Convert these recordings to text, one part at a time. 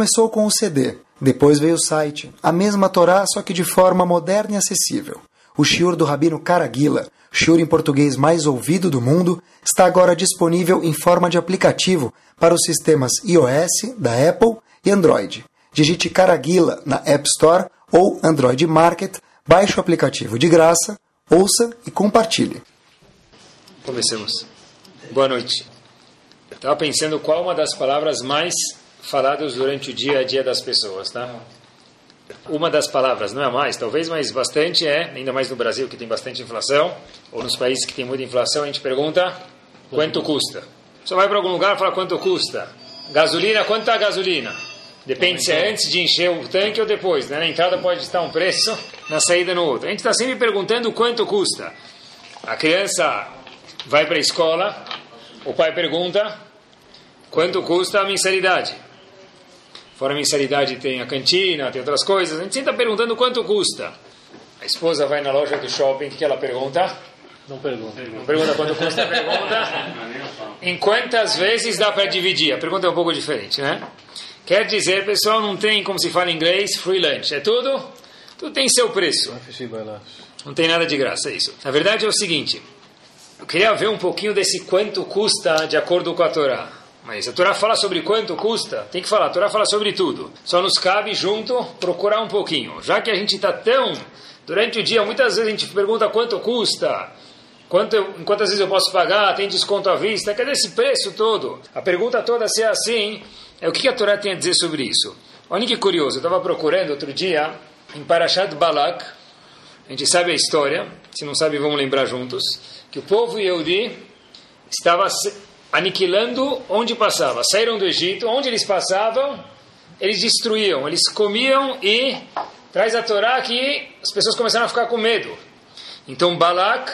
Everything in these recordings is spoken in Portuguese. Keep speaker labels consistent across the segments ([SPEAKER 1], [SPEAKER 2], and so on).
[SPEAKER 1] Começou com o CD, depois veio o site, a mesma Torá, só que de forma moderna e acessível. O shiur do Rabino Caraguila, shiur em português mais ouvido do mundo, está agora disponível em forma de aplicativo para os sistemas iOS, da Apple e Android. Digite Caraguila na App Store ou Android Market, baixe o aplicativo de graça, ouça e compartilhe.
[SPEAKER 2] Comecemos. Boa noite. Estava pensando qual uma das palavras mais faladas durante o dia a dia das pessoas, tá? Uma das palavras, não é mais, talvez, mas bastante é, ainda mais no Brasil que tem bastante inflação, ou nos países que tem muita inflação, a gente pergunta quanto custa. Você vai para algum lugar e fala quanto custa. Gasolina, quanto está a gasolina? Depende se é antes de encher o tanque ou depois. Né? Na entrada pode estar um preço, na saída no outro. A gente está sempre perguntando quanto custa. A criança vai para a escola, o pai pergunta quanto custa a mensalidade. Fora a mensalidade tem a cantina, tem outras coisas. A gente sempre está perguntando quanto custa. A esposa vai na loja do shopping, o que ela pergunta?
[SPEAKER 3] Não pergunta.
[SPEAKER 2] Não pergunta quanto custa, pergunta em quantas vezes dá para dividir. A pergunta é um pouco diferente, né? Quer dizer, pessoal, não tem, como se fala em inglês, free lunch. É tudo? Tudo tem seu preço. Não tem nada de graça, é isso. Na verdade é o seguinte, eu queria ver um pouquinho desse quanto custa de acordo com a Torá. Mas a Torá fala sobre quanto custa, tem que falar, a Torá fala sobre tudo. Só nos cabe junto procurar um pouquinho. Já que a gente está tão. Durante o dia, muitas vezes a gente pergunta quanto custa, quanto eu, quantas vezes eu posso pagar, tem desconto à vista, cadê esse preço todo? A pergunta toda, se é assim, é o que a Torá tem a dizer sobre isso. Olha que curioso, eu estava procurando outro dia em Parashat Balak, a gente sabe a história, se não sabe vamos lembrar juntos, que o povo Yehudi estava aniquilando onde passava. Saíram do Egito, onde eles passavam, eles destruíam, eles comiam e traz a Torá que as pessoas começaram a ficar com medo. Então Balak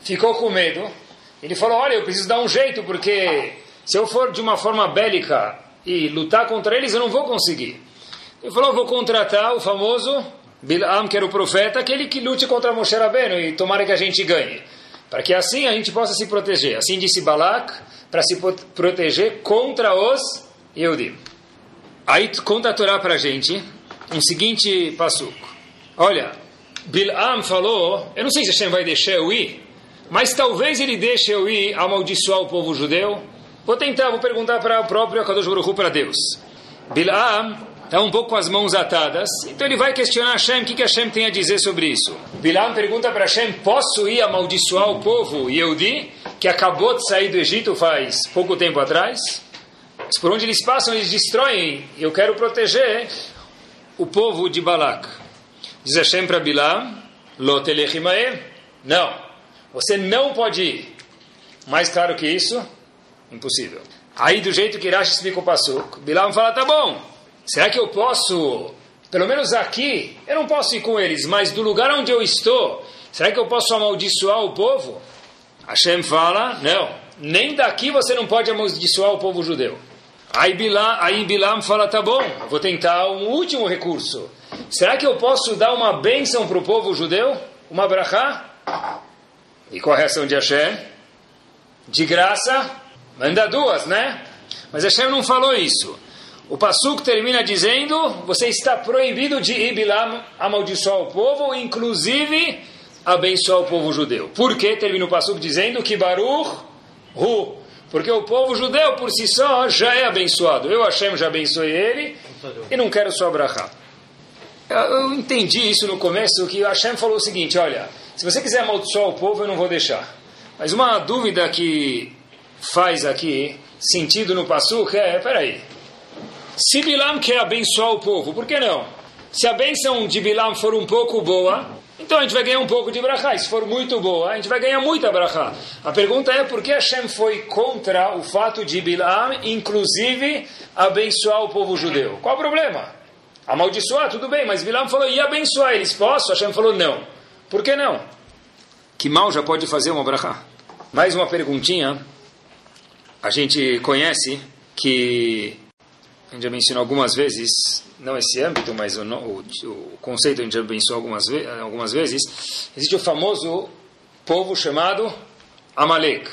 [SPEAKER 2] ficou com medo. Ele falou: Olha, eu preciso dar um jeito, porque se eu for de uma forma bélica e lutar contra eles, eu não vou conseguir. Ele falou: Vou contratar o famoso Bilam, que era o profeta, aquele que lute contra Moshe Rabbeinu e tomara que a gente ganhe. Para que assim a gente possa se proteger. Assim disse Balak, para se proteger contra os Yehudim. Aí conta a Torá para a gente um seguinte passuco. Olha, Bilam falou, eu não sei se Hashem vai deixar eu ir, mas talvez ele deixe eu ir amaldiçoar o povo judeu. Vou tentar, vou perguntar para o próprio Akadosh Baruch para Deus. Bilam está um pouco com as mãos atadas, então ele vai questionar Hashem, o que, que Hashem tem a dizer sobre isso. Bilam pergunta para Hashem, posso ir amaldiçoar o povo Yehudi, que acabou de sair do Egito faz pouco tempo atrás? Mas por onde eles passam, eles destroem, eu quero proteger o povo de Balak. Diz Hashem para Bilam, Lotelechimae, não, você não pode ir. Mais claro que isso, impossível. Aí, do jeito que Irash explica o Passuk, Bilam fala, tá bom, será que eu posso, pelo menos aqui, eu não posso ir com eles, mas do lugar onde eu estou, será que eu posso amaldiçoar o povo? Hashem fala, não, nem daqui você não pode amaldiçoar o povo judeu. Aí Bilam, aí Bilam fala, tá bom, vou tentar um último recurso. Será que eu posso dar uma bênção para o povo judeu? Uma brachá? E qual a reação de Hashem? De graça, manda duas, né? Mas Hashem não falou isso. O Passuk termina dizendo: você está proibido de ir Bilam amaldiçoar o povo, inclusive abençoar o povo judeu. Por que termina o Passuk dizendo que Baruch Hu? Porque o povo judeu por si só já é abençoado. Eu, Hashem, já abençoei ele e não quero só abrahar. Eu entendi isso no começo, que Hashem falou o seguinte: olha, se você quiser amaldiçoar o povo, eu não vou deixar. Mas uma dúvida que faz aqui sentido no Passuk é: peraí, se Bilam quer abençoar o povo, por que não? Se a bênção de Bilam for um pouco boa, então a gente vai ganhar um pouco de brachá. Se for muito boa, a gente vai ganhar muita brachá. A pergunta é por que Hashem foi contra o fato de Bilam, inclusive, abençoar o povo judeu? Qual o problema? Amaldiçoar, tudo bem, mas Bilam falou, e abençoar eles? Posso? Hashem falou, não. Por que não? Que mal já pode fazer uma brachá? Mais uma perguntinha. A gente conhece que, a gente já mencionou algumas vezes, não esse âmbito, mas o, o, o conceito a gente já mencionou algumas, algumas vezes, existe o famoso povo chamado Amalek.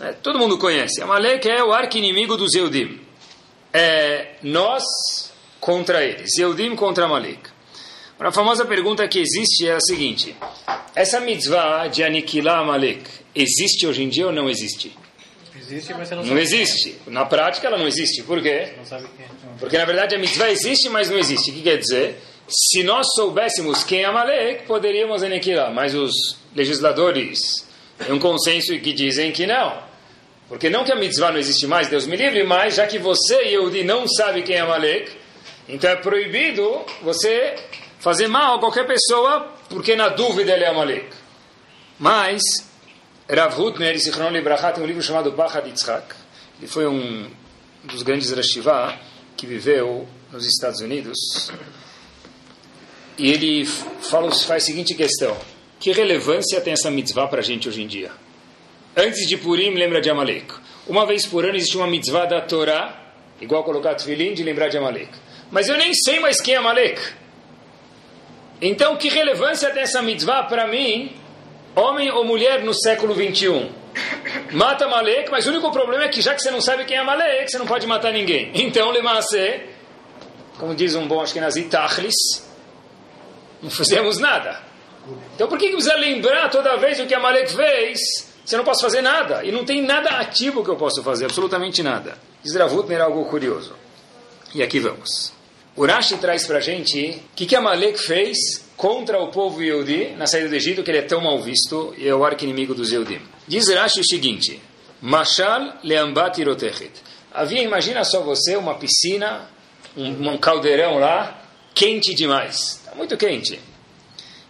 [SPEAKER 2] É, todo mundo conhece. Amalek é o arqui-inimigo dos Eudim. é nós contra eles, Yehudim contra Amalek. A famosa pergunta que existe é a seguinte: essa mitzvah de aniquilar Amalek existe hoje em dia ou não existe?
[SPEAKER 3] Existe, mas você não,
[SPEAKER 2] Não
[SPEAKER 3] sabe.
[SPEAKER 2] existe. Na prática ela não existe. Por quê?
[SPEAKER 3] Não sabe quem é.
[SPEAKER 2] Porque na verdade a mitzvah existe, mas não existe. O que quer dizer? Se nós soubéssemos quem é Amalek, poderíamos aniquilar. Mas os legisladores têm um consenso que dizem que não. Porque não que a mitzvah não existe mais, Deus me livre, mas já que você, Yehudi, não sabe quem é Amalek, então é proibido você fazer mal a qualquer pessoa, porque na dúvida ele é Amalek. Mas, Rav Hutner, Zichron Libraha, tem um livro chamado Pachad Yitzhak. Ele foi um dos grandes Rashivá que viveu nos Estados Unidos. E ele fala, faz a seguinte questão: que relevância tem essa mitzvah para a gente hoje em dia? Antes de Purim, lembra de Amalek. Uma vez por ano existe uma mitzvah da Torá, igual colocar Tfilim, de lembrar de Amalek. Mas eu nem sei mais quem é Amalek. Então, que relevância tem essa mitzvah para mim, homem ou mulher no século 21? Mata Amalek, mas o único problema é que já que você não sabe quem é Amalek, você não pode matar ninguém. Então, Lemase, como diz um bom Ashkenazi, Tachlis, não fizemos nada. Então, por que precisa lembrar toda vez o que Amalek fez? Eu não posso fazer nada. E não tem nada ativo que eu possa fazer, absolutamente nada. Diz Ravutner algo curioso. E aqui vamos. O Rashi traz para gente o que, que Amalek fez contra o povo Yehudi na saída do Egito, que ele é tão mal visto e é o arco-inimigo dos Yehudim. Diz Rashi o seguinte: Mashal leambat irotechet. Havia, imagina só você, uma piscina, um, um caldeirão lá, quente demais. Está muito quente.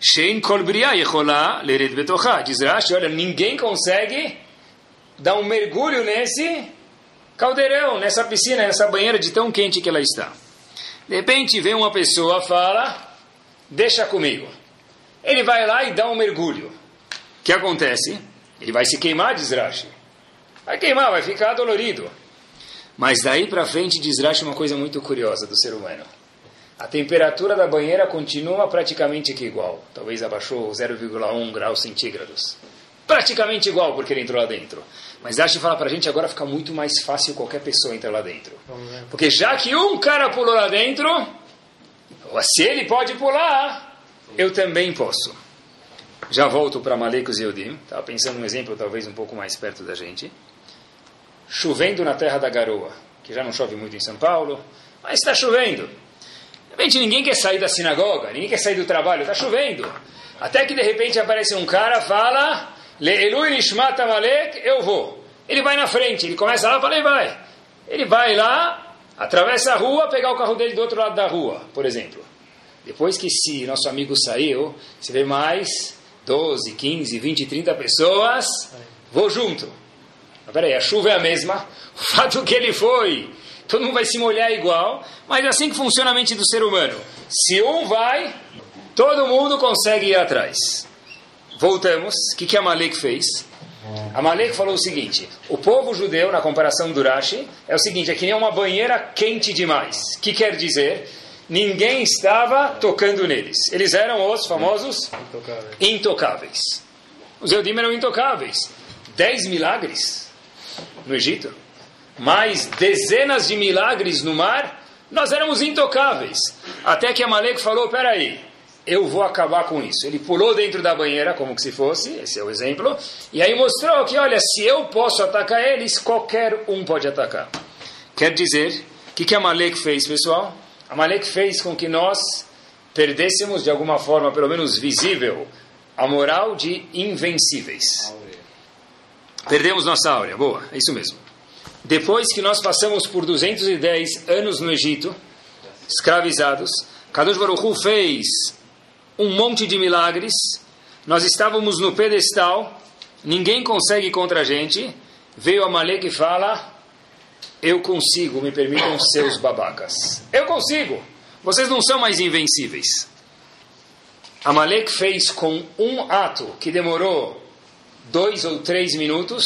[SPEAKER 2] Shein kol bria yecholá lered betochá. Diz Rashi, olha, ninguém consegue dar um mergulho nesse caldeirão, nessa piscina, nessa banheira de tão quente que ela está. De repente vem uma pessoa, fala, deixa comigo. Ele vai lá e dá um mergulho. O que acontece? Ele vai se queimar, diz Rashi. Vai queimar, vai ficar dolorido. Mas daí para frente diz Rashi uma coisa muito curiosa do ser humano. A temperatura da banheira continua praticamente que igual. Talvez abaixou 0,1 graus centígrados. Praticamente igual, porque ele entrou lá dentro. Mas Rashi fala para a gente agora fica muito mais fácil qualquer pessoa entrar lá dentro. Porque já que um cara pulou lá dentro, se ele pode pular, eu também posso. Já volto para Malecos e Eudim. Estava pensando num exemplo talvez um pouco mais perto da gente. Chovendo na terra da garoa, que já não chove muito em São Paulo, mas está chovendo. De repente ninguém quer sair da sinagoga, ninguém quer sair do trabalho, está chovendo. Até que de repente aparece um cara, fala, Le'elu Amalek, eu vou. Ele vai na frente, ele começa lá, fala, ele vai. Ele vai lá, atravessa a rua, pegar o carro dele do outro lado da rua, por exemplo. Depois que esse nosso amigo saiu, você vê mais 12, 15, 20, 30 pessoas, vou junto. Mas peraí, a chuva é a mesma, o fato que ele foi, todo mundo vai se molhar igual, mas é assim que funciona a mente do ser humano. Se um vai, todo mundo consegue ir atrás. Voltamos, o que, que Amalek fez? Amalek falou o seguinte: o povo judeu, na comparação do Rashi, é o seguinte: é que nem uma banheira quente demais. O que quer dizer? Ninguém estava tocando neles. Eles eram os famosos
[SPEAKER 3] Intocável.
[SPEAKER 2] intocáveis. Os Eudim eram intocáveis. Dez milagres no Egito, mais dezenas de milagres no mar, nós éramos intocáveis. Até que Amalek falou: peraí, eu vou acabar com isso. Ele pulou dentro da banheira, como que se fosse, esse é o exemplo, e aí mostrou que, olha, se eu posso atacar eles, qualquer um pode atacar. Quer dizer, o que, que Amalek fez, pessoal? Amalek fez com que nós perdêssemos, de alguma forma, pelo menos visível, a moral de invencíveis. Perdemos nossa áurea, boa, é isso mesmo. Depois que nós passamos por 210 anos no Egito, escravizados, Kadosh Baruch fez um monte de milagres, nós estávamos no pedestal, ninguém consegue contra a gente, veio Amalek e fala, eu consigo, me permitam seus babacas. Eu consigo, vocês não são mais invencíveis. Amalek fez com um ato que demorou dois ou três minutos,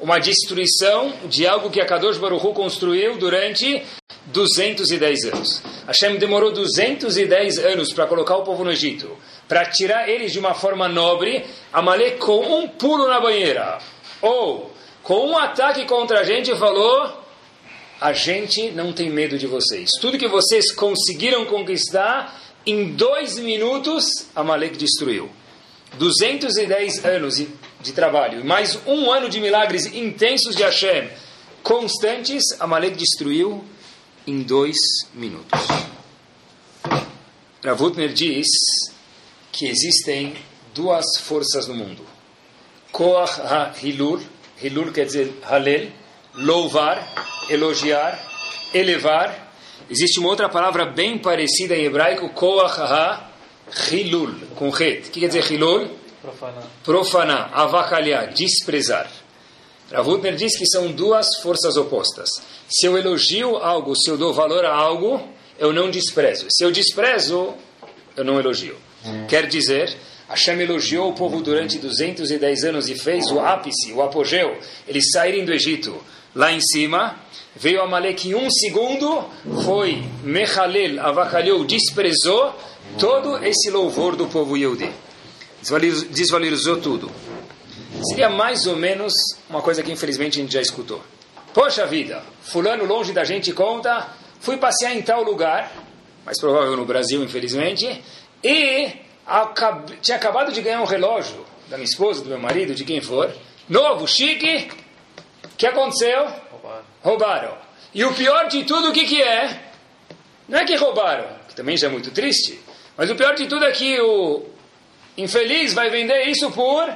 [SPEAKER 2] uma destruição de algo que a Kadosh Baruch Hu construiu durante 210 anos. Hashem demorou 210 anos para colocar o povo no Egito, para tirar eles de uma forma nobre, Amalek com um pulo na banheira, ou com um ataque contra a gente falou, a gente não tem medo de vocês. Tudo que vocês conseguiram conquistar, em dois minutos, Amalek destruiu. 210 anos de trabalho, mais um ano de milagres intensos de Hashem, constantes, Amalek destruiu em dois minutos. Ravutner diz que existem duas forças no mundo. Koach ha-hilul, hilul quer dizer halel, louvar, elogiar, elevar. Existe uma outra palavra bem parecida em hebraico, koach ha-hilul, com het. O que quer dizer hilul? Profanar. Profanar, avacalhar, desprezar. Ravutner diz que são duas forças opostas. Se eu elogio algo, se eu dou valor a algo, eu não desprezo. Se eu desprezo, eu não elogio. Hum. Quer dizer, Hashem elogiou o povo durante 210 anos e fez o ápice, o apogeu, eles saírem do Egito. Lá em cima, veio Amalek em um segundo, foi Mechalel, avacalhou, desprezou todo esse louvor do povo Yehudi. Desvalorizou, desvalorizou tudo. Seria mais ou menos uma coisa que infelizmente a gente já escutou. Poxa vida, fulano longe da gente conta, fui passear em tal lugar, mais provável no Brasil, infelizmente, e acab tinha acabado de ganhar um relógio da minha esposa, do meu marido, de quem for, novo, chique. O que aconteceu? Roubaram. roubaram. E o pior de tudo, o que, que é? Não é que roubaram, que também já é muito triste, mas o pior de tudo é que o infeliz vai vender isso por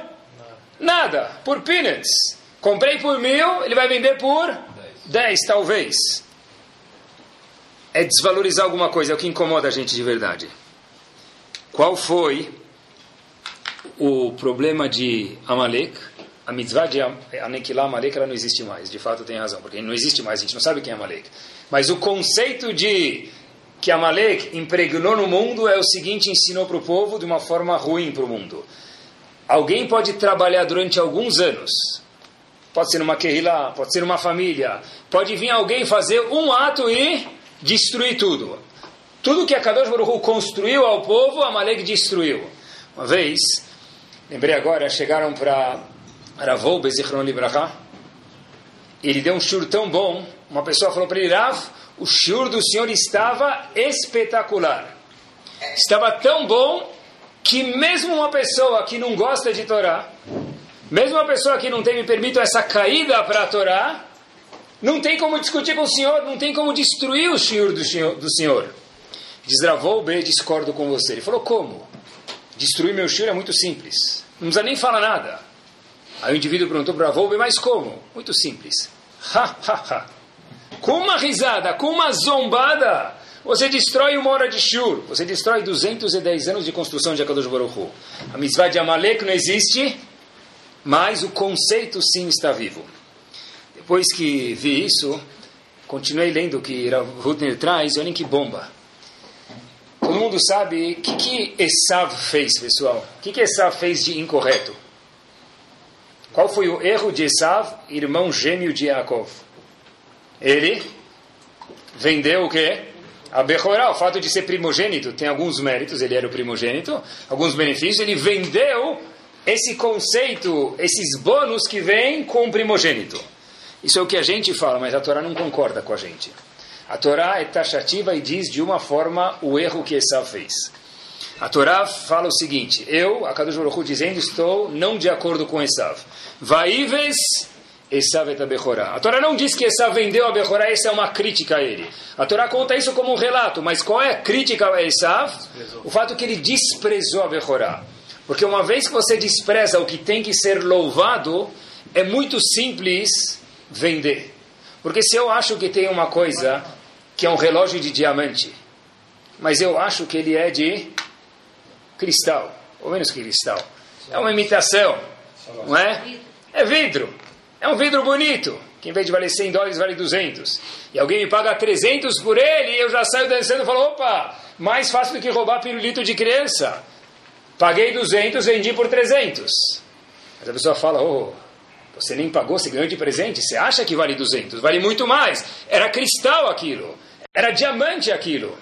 [SPEAKER 2] nada, por peanuts. Comprei por mil, ele vai vender por dez, talvez. É desvalorizar alguma coisa, é o que incomoda a gente de verdade. Qual foi o problema de Amalek? A mitzvah de aniquilar Amalek ela não existe mais, de fato tem razão, porque não existe mais, a gente não sabe quem é Amalek. Mas o conceito de que Amalek impregnou no mundo é o seguinte: ensinou para o povo de uma forma ruim para o mundo. Alguém pode trabalhar durante alguns anos, pode ser numa querrilá, pode ser numa família, pode vir alguém fazer um ato e destruir tudo. Tudo que a Kadosh Baruch construiu ao povo, Amalek destruiu. Uma vez, lembrei agora, chegaram para Ravou Bezichron Libraha, ele deu um shur tão bom, uma pessoa falou para ele, Rav, o shur do senhor estava espetacular. Estava tão bom que mesmo uma pessoa que não gosta de Torá, mesmo uma pessoa que não tem, me permito, essa caída para a Torá, não tem como discutir com o senhor, não tem como destruir o shur do senhor. Do senhor. Desravou B, discordo com você. Ele falou, como? Destruir meu shur é muito simples. Não precisa nem falar nada. Aí o indivíduo perguntou para Ravou mas como? Muito simples. Ha, ha, ha. Com uma risada, com uma zombada, você destrói uma hora de shur. Você destrói 210 anos de construção de Akadosh Baruch Hu. A mitzvah de Amalek não existe, mas o conceito sim está vivo. Depois que vi isso, continuei lendo o que Rutner traz, olhem que bomba. Todo mundo sabe o que, que Esav fez, pessoal. O que, que Esav fez de incorreto? Qual foi o erro de Esav, irmão gêmeo de Yaakov? Ele vendeu o quê? A Bechorá, o fato de ser primogênito, tem alguns méritos, ele era o primogênito, alguns benefícios, ele vendeu esse conceito, esses bônus que vêm com o primogênito. Isso é o que a gente fala, mas a Torá não concorda com a gente. A Torá é taxativa e diz de uma forma o erro que Esav fez. A Torá fala o seguinte: Eu, a Kadosh Baruch dizendo, estou não de acordo com Esav. Vaives Esav et A Torá não diz que Esav vendeu a Bechorá, essa é uma crítica a ele. A Torá conta isso como um relato, mas qual é a crítica a Esav? O fato que ele desprezou a Bechorá. Porque uma vez que você despreza o que tem que ser louvado, é muito simples vender. Porque se eu acho que tem uma coisa que é um relógio de diamante, mas eu acho que ele é de cristal, ou menos que cristal. É uma imitação, não é? É vidro. É um vidro bonito, que em vez de valer 100 dólares, vale 200. E alguém me paga 300 por ele, e eu já saio dançando e falo, opa, mais fácil do que roubar pirulito de criança. Paguei 200, vendi por 300. Mas a pessoa fala, oh, você nem pagou, você ganhou de presente, você acha que vale 200, vale muito mais. Era cristal aquilo. Era diamante aquilo.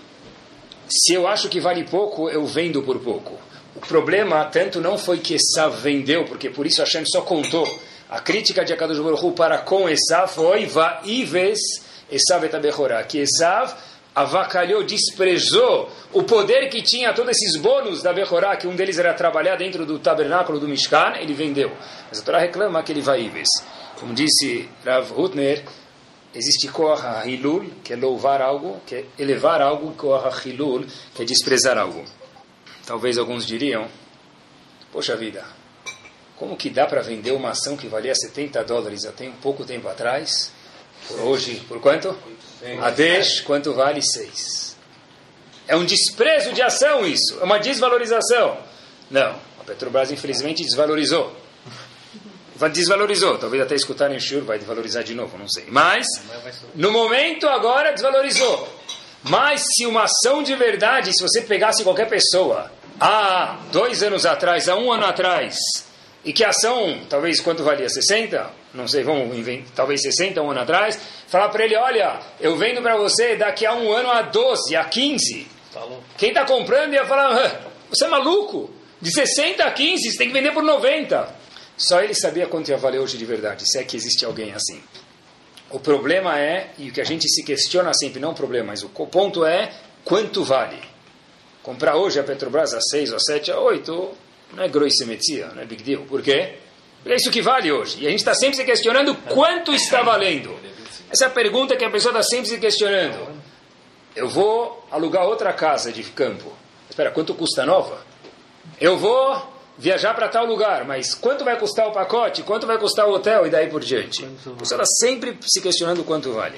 [SPEAKER 2] Se eu acho que vale pouco, eu vendo por pouco. O problema tanto não foi que Esav vendeu, porque por isso Hashem só contou. A crítica de Akadosh Baruch para com Esav foi Va'ives Esav et Abechorá, que Esav avacalhou, desprezou o poder que tinha, todos esses bônus da Bechorá, que um deles era trabalhar dentro do tabernáculo do Mishkan, ele vendeu. Mas a Torá reclama que ele vai Ives. Como disse Rav Hutner, existe Koach Hilul, que é louvar algo, que é elevar algo, Koach Hilul, que é desprezar algo. Talvez alguns diriam, poxa vida, como que dá para vender uma ação que valia 70 dólares até um pouco tempo atrás? Por hoje, por quanto? A 10, quanto vale 6? É um desprezo de ação isso, é uma desvalorização. Não, a Petrobras infelizmente desvalorizou. Desvalorizou, talvez até escutarem o Shur vai desvalorizar de novo, não sei. Mas, no momento agora, desvalorizou. Mas se uma ação de verdade, se você pegasse qualquer pessoa, há dois anos atrás, há um ano atrás, e que a ação, talvez quanto valia? 60? Não sei, vamos inventar, talvez 60, um ano atrás, falar para ele, olha, eu vendo para você daqui a um ano a 12, a 15. Tá Quem está comprando ia falar, você é maluco? De 60 a 15, você tem que vender por 90. Só ele sabia quanto ia valer hoje de verdade, se é que existe alguém assim. O problema é, e o que a gente se questiona sempre, não o problema, mas o ponto é, quanto vale? Comprar hoje a Petrobras a 6, a 7, a 8, não é groissemetia, não é big deal. Por quê? Porque é isso que vale hoje. E a gente está sempre se questionando quanto está valendo. Essa é a pergunta que a pessoa está sempre se questionando. Eu vou alugar outra casa de campo. Espera, quanto custa nova? Eu vou viajar para tal lugar, mas quanto vai custar o pacote? Quanto vai custar o hotel? E daí por diante. A pessoa está sempre se questionando quanto vale.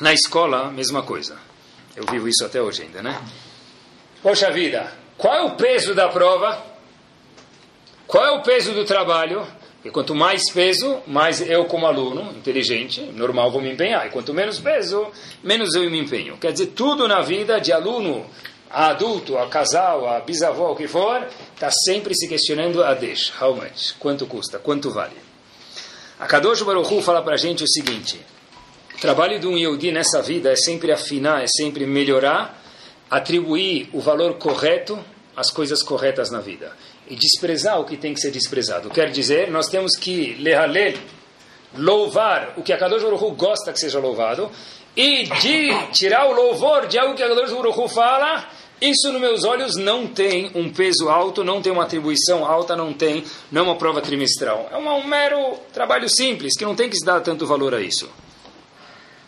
[SPEAKER 2] Na escola, mesma coisa. Eu vivo isso até hoje ainda, né? Poxa vida, qual é o peso da prova? Qual é o peso do trabalho? E quanto mais peso, mais eu como aluno, inteligente, normal, vou me empenhar. E quanto menos peso, menos eu me empenho. Quer dizer, tudo na vida de aluno a adulto, a casal, a bisavó, o que for, está sempre se questionando a deixa. How much? Quanto custa? Quanto vale? A Kadosh Baruch Hu fala para a gente o seguinte, o trabalho de um Yehudi nessa vida é sempre afinar, é sempre melhorar, atribuir o valor correto às coisas corretas na vida e desprezar o que tem que ser desprezado. Quer dizer, nós temos que lehalel, louvar o que a Kadosh Baruch Hu gosta que seja louvado, e de tirar o louvor de algo que a Kadosh Baruch Hu fala, isso, nos meus olhos, não tem um peso alto, não tem uma atribuição alta, não tem, não é uma prova trimestral. É uma, um mero trabalho simples, que não tem que se dar tanto valor a isso.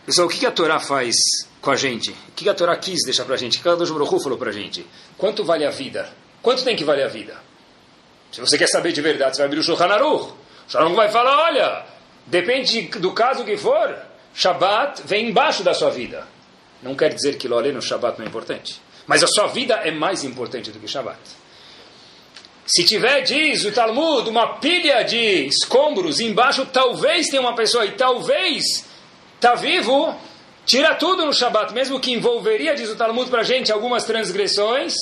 [SPEAKER 2] Pessoal, o que a Torá faz com a gente? O que a Torá quis deixar para a gente? O que a Kadosh Baruch Hu falou para a gente? Quanto vale a vida? Quanto tem que valer a vida? Se você quer saber de verdade, você vai abrir o Shulchan Aruch. O Shulchan vai falar, olha, depende do caso que for, Shabbat vem embaixo da sua vida. Não quer dizer que Lolê no Shabbat não é importante. Mas a sua vida é mais importante do que Shabbat. Se tiver, diz o Talmud, uma pilha de escombros, embaixo talvez tenha uma pessoa e talvez está vivo, tira tudo no Shabbat, mesmo que envolveria, diz o Talmud para a gente, algumas transgressões,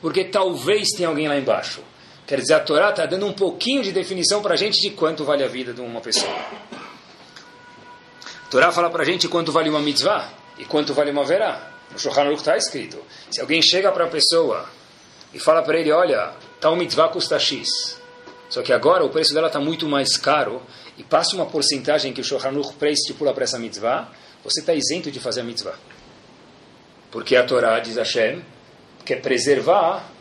[SPEAKER 2] porque talvez tenha alguém lá embaixo. Quer dizer, a Torá está dando um pouquinho de definição para a gente de quanto vale a vida de uma pessoa. A Torá fala para a gente quanto vale uma mitzvah e quanto vale uma verá. No Shulchan Aruch está escrito. Se alguém chega para a pessoa e fala para ele, olha, tal mitzvah custa X. Só que agora o preço dela está muito mais caro e passa uma porcentagem que o Shulchan Aruch estipula para essa mitzvah, você está isento de fazer a mitzvah. Porque a Torá, diz Hashem, quer preservar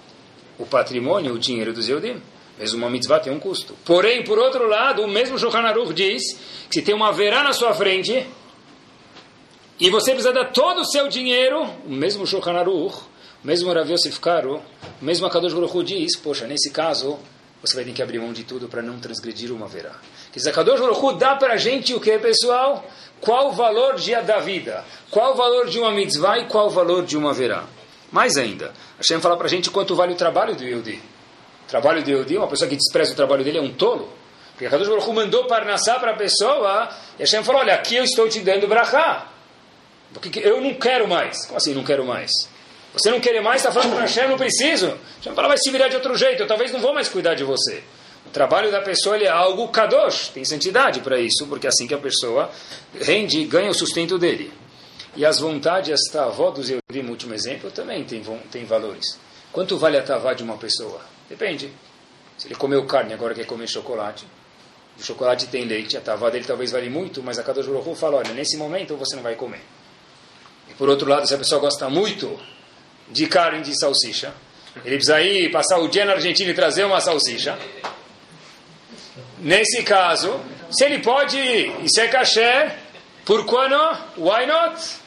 [SPEAKER 2] o patrimônio, o dinheiro dos Yehudim. Mesmo uma mitzvah tem um custo. Porém, por outro lado, o mesmo Shulchan Aruch diz que se tem uma verá na sua frente e você precisa dar todo o seu dinheiro, o mesmo Shulchan Aruch, o mesmo Rav Yosef Karo, o mesmo Akadosh Baruch diz, poxa, nesse caso, você vai ter que abrir mão de tudo para não transgredir uma verá. Que Akadosh Baruch dá para a gente o que, pessoal? Qual o valor de, da vida? Qual o valor de uma mitzvah e qual o valor de uma verá? Mais ainda, Hashem fala para a gente quanto vale o trabalho do Yehudi. O trabalho do Yehudi, uma pessoa que despreza o trabalho dele é um tolo. Porque Kadosh Baruch mandou Parnassá para a pessoa e Hashem falou, olha, aqui eu estou te dando brachá. Porque eu não quero mais. Como assim não quero mais? Você não quer mais, está falando para Hashem, não preciso. Hashem fala, vai se virar de outro jeito, eu talvez não vou mais cuidar de você. O trabalho da pessoa é algo kadosh, tem santidade para isso, porque é assim que a pessoa rende e ganha o sustento dele. E as vontades, esta avó dos Eudim, último exemplo, também tem, tem valores. Quanto vale a tavá de uma pessoa? Depende. Se ele comeu carne agora quer comer chocolate, o chocolate tem leite, a tavá dele talvez vale muito, mas a Kadosh Baruch fala, olha, nesse momento você não vai comer. Por outro lado, se a pessoa gosta muito de carne de salsicha, ele precisa ir passar o dia na Argentina e trazer uma salsicha. Nesse caso, se ele pode ir e ser kasher, por que não? Why not?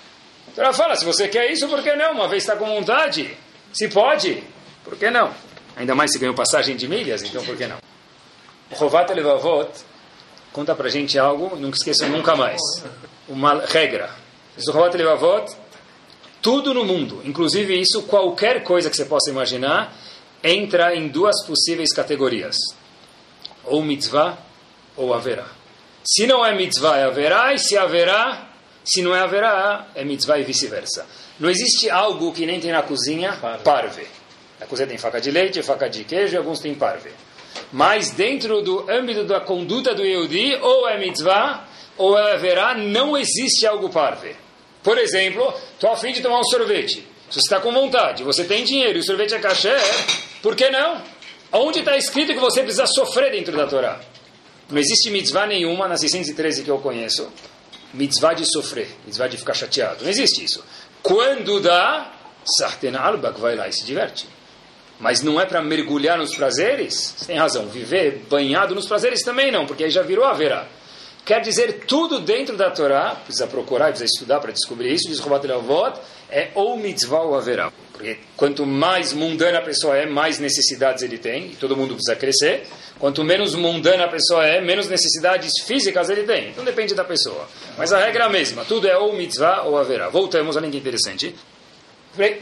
[SPEAKER 2] Então fala, se você quer isso, por que não? Uma vez está com vontade. Se pode, por que não? Ainda mais se ganhou passagem de milhas, então por que não? O Rovat Levavot conta pra gente algo, nunca esqueçam nunca mais. Uma regra. O Rovat Levavot, tudo no mundo, inclusive isso, qualquer coisa que você possa imaginar, entra em duas possíveis categorias. Ou mitzvah, ou haverá. Se não é mitzvah, é haverá, e se haverá, se não é haverá, é mitzvah e vice-versa. Não existe algo que nem tem na cozinha, parve. Na cozinha tem faca de leite, faca de queijo, e alguns têm parve. Mas dentro do âmbito da conduta do Yehudi, ou é mitzvah, ou é haverá, não existe algo parve. Por exemplo, estou a fim de tomar um sorvete. Se você está com vontade, você tem dinheiro e o sorvete é cachê, por que não? Onde está escrito que você precisa sofrer dentro da Torá? Não existe mitzvah nenhuma na 613 que eu conheço. Mitzvah de sofrer, mitzvah de ficar chateado. Não existe isso. Quando dá, Sarten Albak vai lá e se diverte. Mas não é para mergulhar nos prazeres? Tem razão. Viver banhado nos prazeres também não, porque aí já virou a verá. Quer dizer, tudo dentro da Torá, precisa procurar, precisa estudar para descobrir isso, diz Robat Leavot, é ou mitzvah ou haverá. Porque quanto mais mundana a pessoa é, mais necessidades ele tem, e todo mundo precisa crescer. Quanto menos mundana a pessoa é, menos necessidades físicas ele tem. Então depende da pessoa. Mas a regra é a mesma, tudo é ou mitzvah ou haverá. Voltamos, olha que interessante.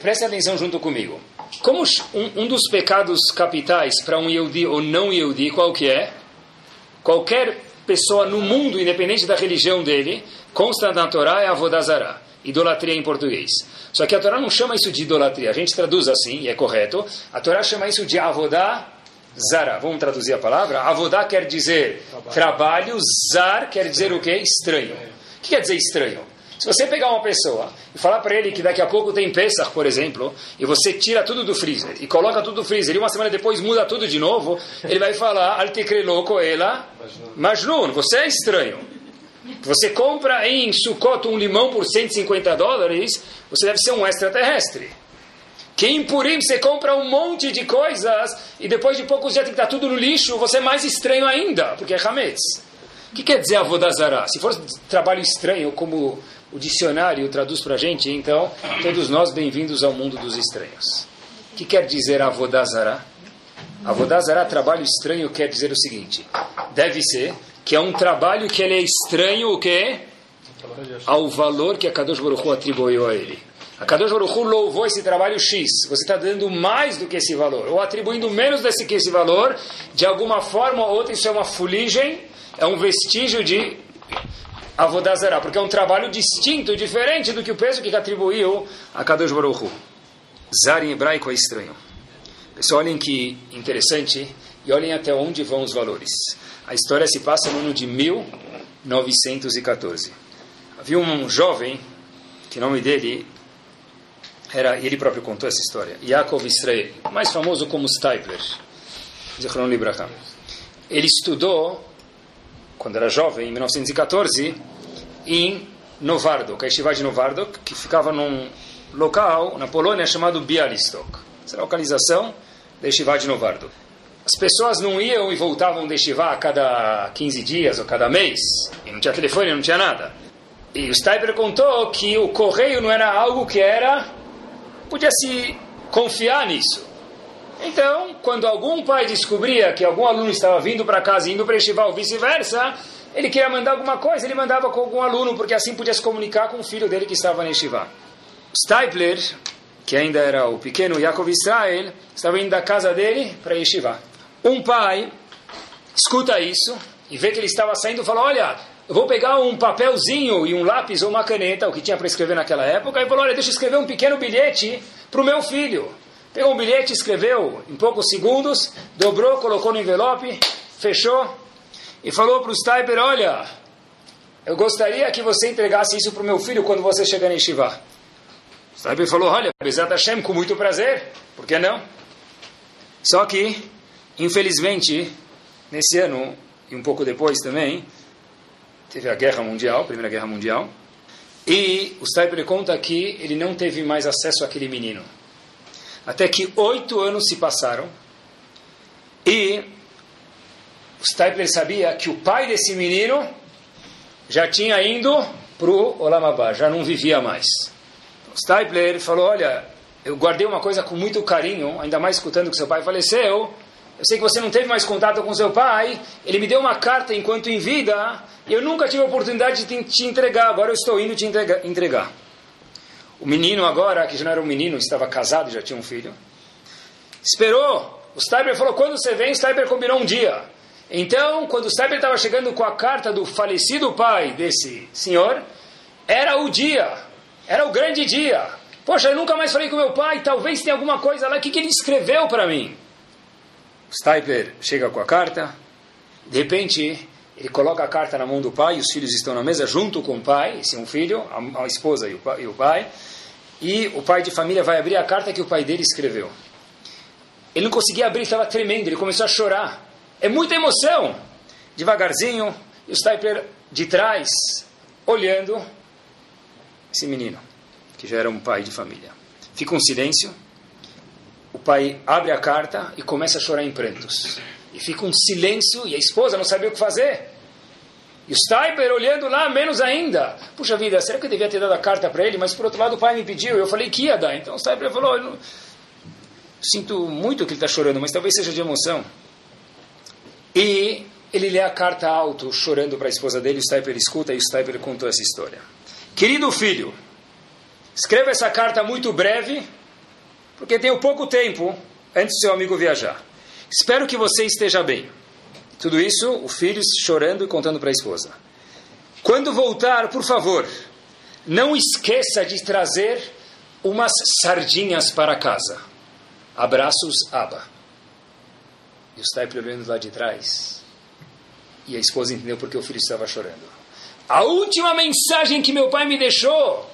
[SPEAKER 2] Preste atenção junto comigo. Como um, um dos pecados capitais para um Yehudi ou não Yehudi, qual que é? Qualquer pessoa no mundo, independente da religião dele, consta na Torá é avodazará, idolatria em português. Só que a Torá não chama isso de idolatria, a gente traduz assim, e é correto. A Torá chama isso de avodá zara. Vamos traduzir a palavra? Avodá quer dizer trabalho, zar quer dizer o quê? Estranho. O que quer dizer estranho? Se você pegar uma pessoa e falar para ele que daqui a pouco tem Pesach, por exemplo, e você tira tudo do freezer e coloca tudo do freezer e uma semana depois muda tudo de novo, ele vai falar, Altikre louco ela, Majnun, você é estranho. Você compra em Sukkot um limão por 150 dólares, você deve ser um extraterrestre. Que em Purim você compra um monte de coisas e depois de poucos dias tem que estar tudo no lixo, você é mais estranho ainda, porque é Hametz. O que quer dizer avodazará? Se for trabalho estranho, como o dicionário traduz para a gente, então, todos nós bem-vindos ao mundo dos estranhos. O que quer dizer avodazará? Avodazará, trabalho estranho, quer dizer o seguinte, deve ser que é um trabalho que ele é estranho, o quê? Ao valor que a Kadosh Baruch Hu atribuiu a ele. A Kadosh Baruch Hu louvou esse trabalho X. Você está dando mais do que esse valor, ou atribuindo menos desse que esse valor, de alguma forma ou outra, isso é uma fuligem, é um vestígio de Avodazará, porque é um trabalho distinto, diferente do que o peso que atribuiu a Kadosh Baruch Hu. Zar em hebraico é estranho. Pessoal, olhem que interessante e olhem até onde vão os valores. A história se passa no ano de 1914. Havia um jovem, que o nome dele era, ele próprio contou essa história, Yaakov Israel, mais famoso como Stipler, Zichron Libraham. Ele estudou quando era jovem, em 1914, em Novardok, a Yeshiva de Novardok, que ficava num local na Polônia chamado Bialystok. Essa é a localização da Yeshiva de Novardok. As pessoas não iam e voltavam de Yeshiva a cada 15 dias ou cada mês. E não tinha telefone, não tinha nada. E o Steiber contou que o correio não era algo que era... Podia se confiar nisso. Então, quando algum pai descobria que algum aluno estava vindo para casa indo para Yeshiva ou vice-versa, ele queria mandar alguma coisa, ele mandava com algum aluno, porque assim podia se comunicar com o filho dele que estava na Yeshiva. Stipler, que ainda era o pequeno Yaakov Israel, estava indo da casa dele para Yeshiva. Um pai escuta isso e vê que ele estava saindo e fala, olha, eu vou pegar um papelzinho e um lápis ou uma caneta, o que tinha para escrever naquela época, e falou, olha, deixa eu escrever um pequeno bilhete para o meu filho. Pegou um bilhete, escreveu em poucos segundos, dobrou, colocou no envelope, fechou e falou para o Stiper: Olha, eu gostaria que você entregasse isso para o meu filho quando você chegar em Shiva. O Stiper falou: Olha, Bezat Hashem, com muito prazer, por que não? Só que, infelizmente, nesse ano, e um pouco depois também, teve a Guerra Mundial, a Primeira Guerra Mundial, E o Stipler conta que ele não teve mais acesso àquele menino. Até que oito anos se passaram e o Stipler sabia que o pai desse menino já tinha ido para o Olamabá, já não vivia mais. O Stipler falou, olha, eu guardei uma coisa com muito carinho, ainda mais escutando que seu pai faleceu, eu sei que você não teve mais contato com seu pai, ele me deu uma carta enquanto em vida, e eu nunca tive a oportunidade de te entregar, agora eu estou indo te entregar. O menino agora, que já não era um menino, estava casado, já tinha um filho, esperou. O Steiber falou, quando você vem, o Steiber combinou um dia. Então, quando o Steiber estava chegando com a carta do falecido pai desse senhor, era o dia, era o grande dia. Poxa, eu nunca mais falei com meu pai, talvez tenha alguma coisa lá, o que, que ele escreveu para mim? Stipler chega com a carta, de repente ele coloca a carta na mão do pai, os filhos estão na mesa junto com o pai, esse é um filho, a, a esposa e o, pai, e o pai, e o pai de família vai abrir a carta que o pai dele escreveu. Ele não conseguia abrir, estava tremendo, ele começou a chorar. É muita emoção. Devagarzinho, e o Stipler de trás, olhando esse menino, que já era um pai de família. Fica um silêncio o pai abre a carta e começa a chorar em prantos. E fica um silêncio e a esposa não sabia o que fazer. E o Steiber olhando lá, menos ainda. Puxa vida, será que eu devia ter dado a carta para ele? Mas por outro lado o pai me pediu, eu falei que ia dar. Então o Steiber falou, eu sinto muito que ele está chorando, mas talvez seja de emoção. E ele lê a carta alto, chorando para a esposa dele, o Steiber escuta e o Steiber contou essa história. Querido filho, escreva essa carta muito breve, porque tenho pouco tempo antes do seu amigo viajar. Espero que você esteja bem. Tudo isso, o filho chorando e contando para a esposa. Quando voltar, por favor, não esqueça de trazer umas sardinhas para casa. Abraços, Aba. E o Stipe olhando lá de trás. E a esposa entendeu porque o filho estava chorando. A última mensagem que meu pai me deixou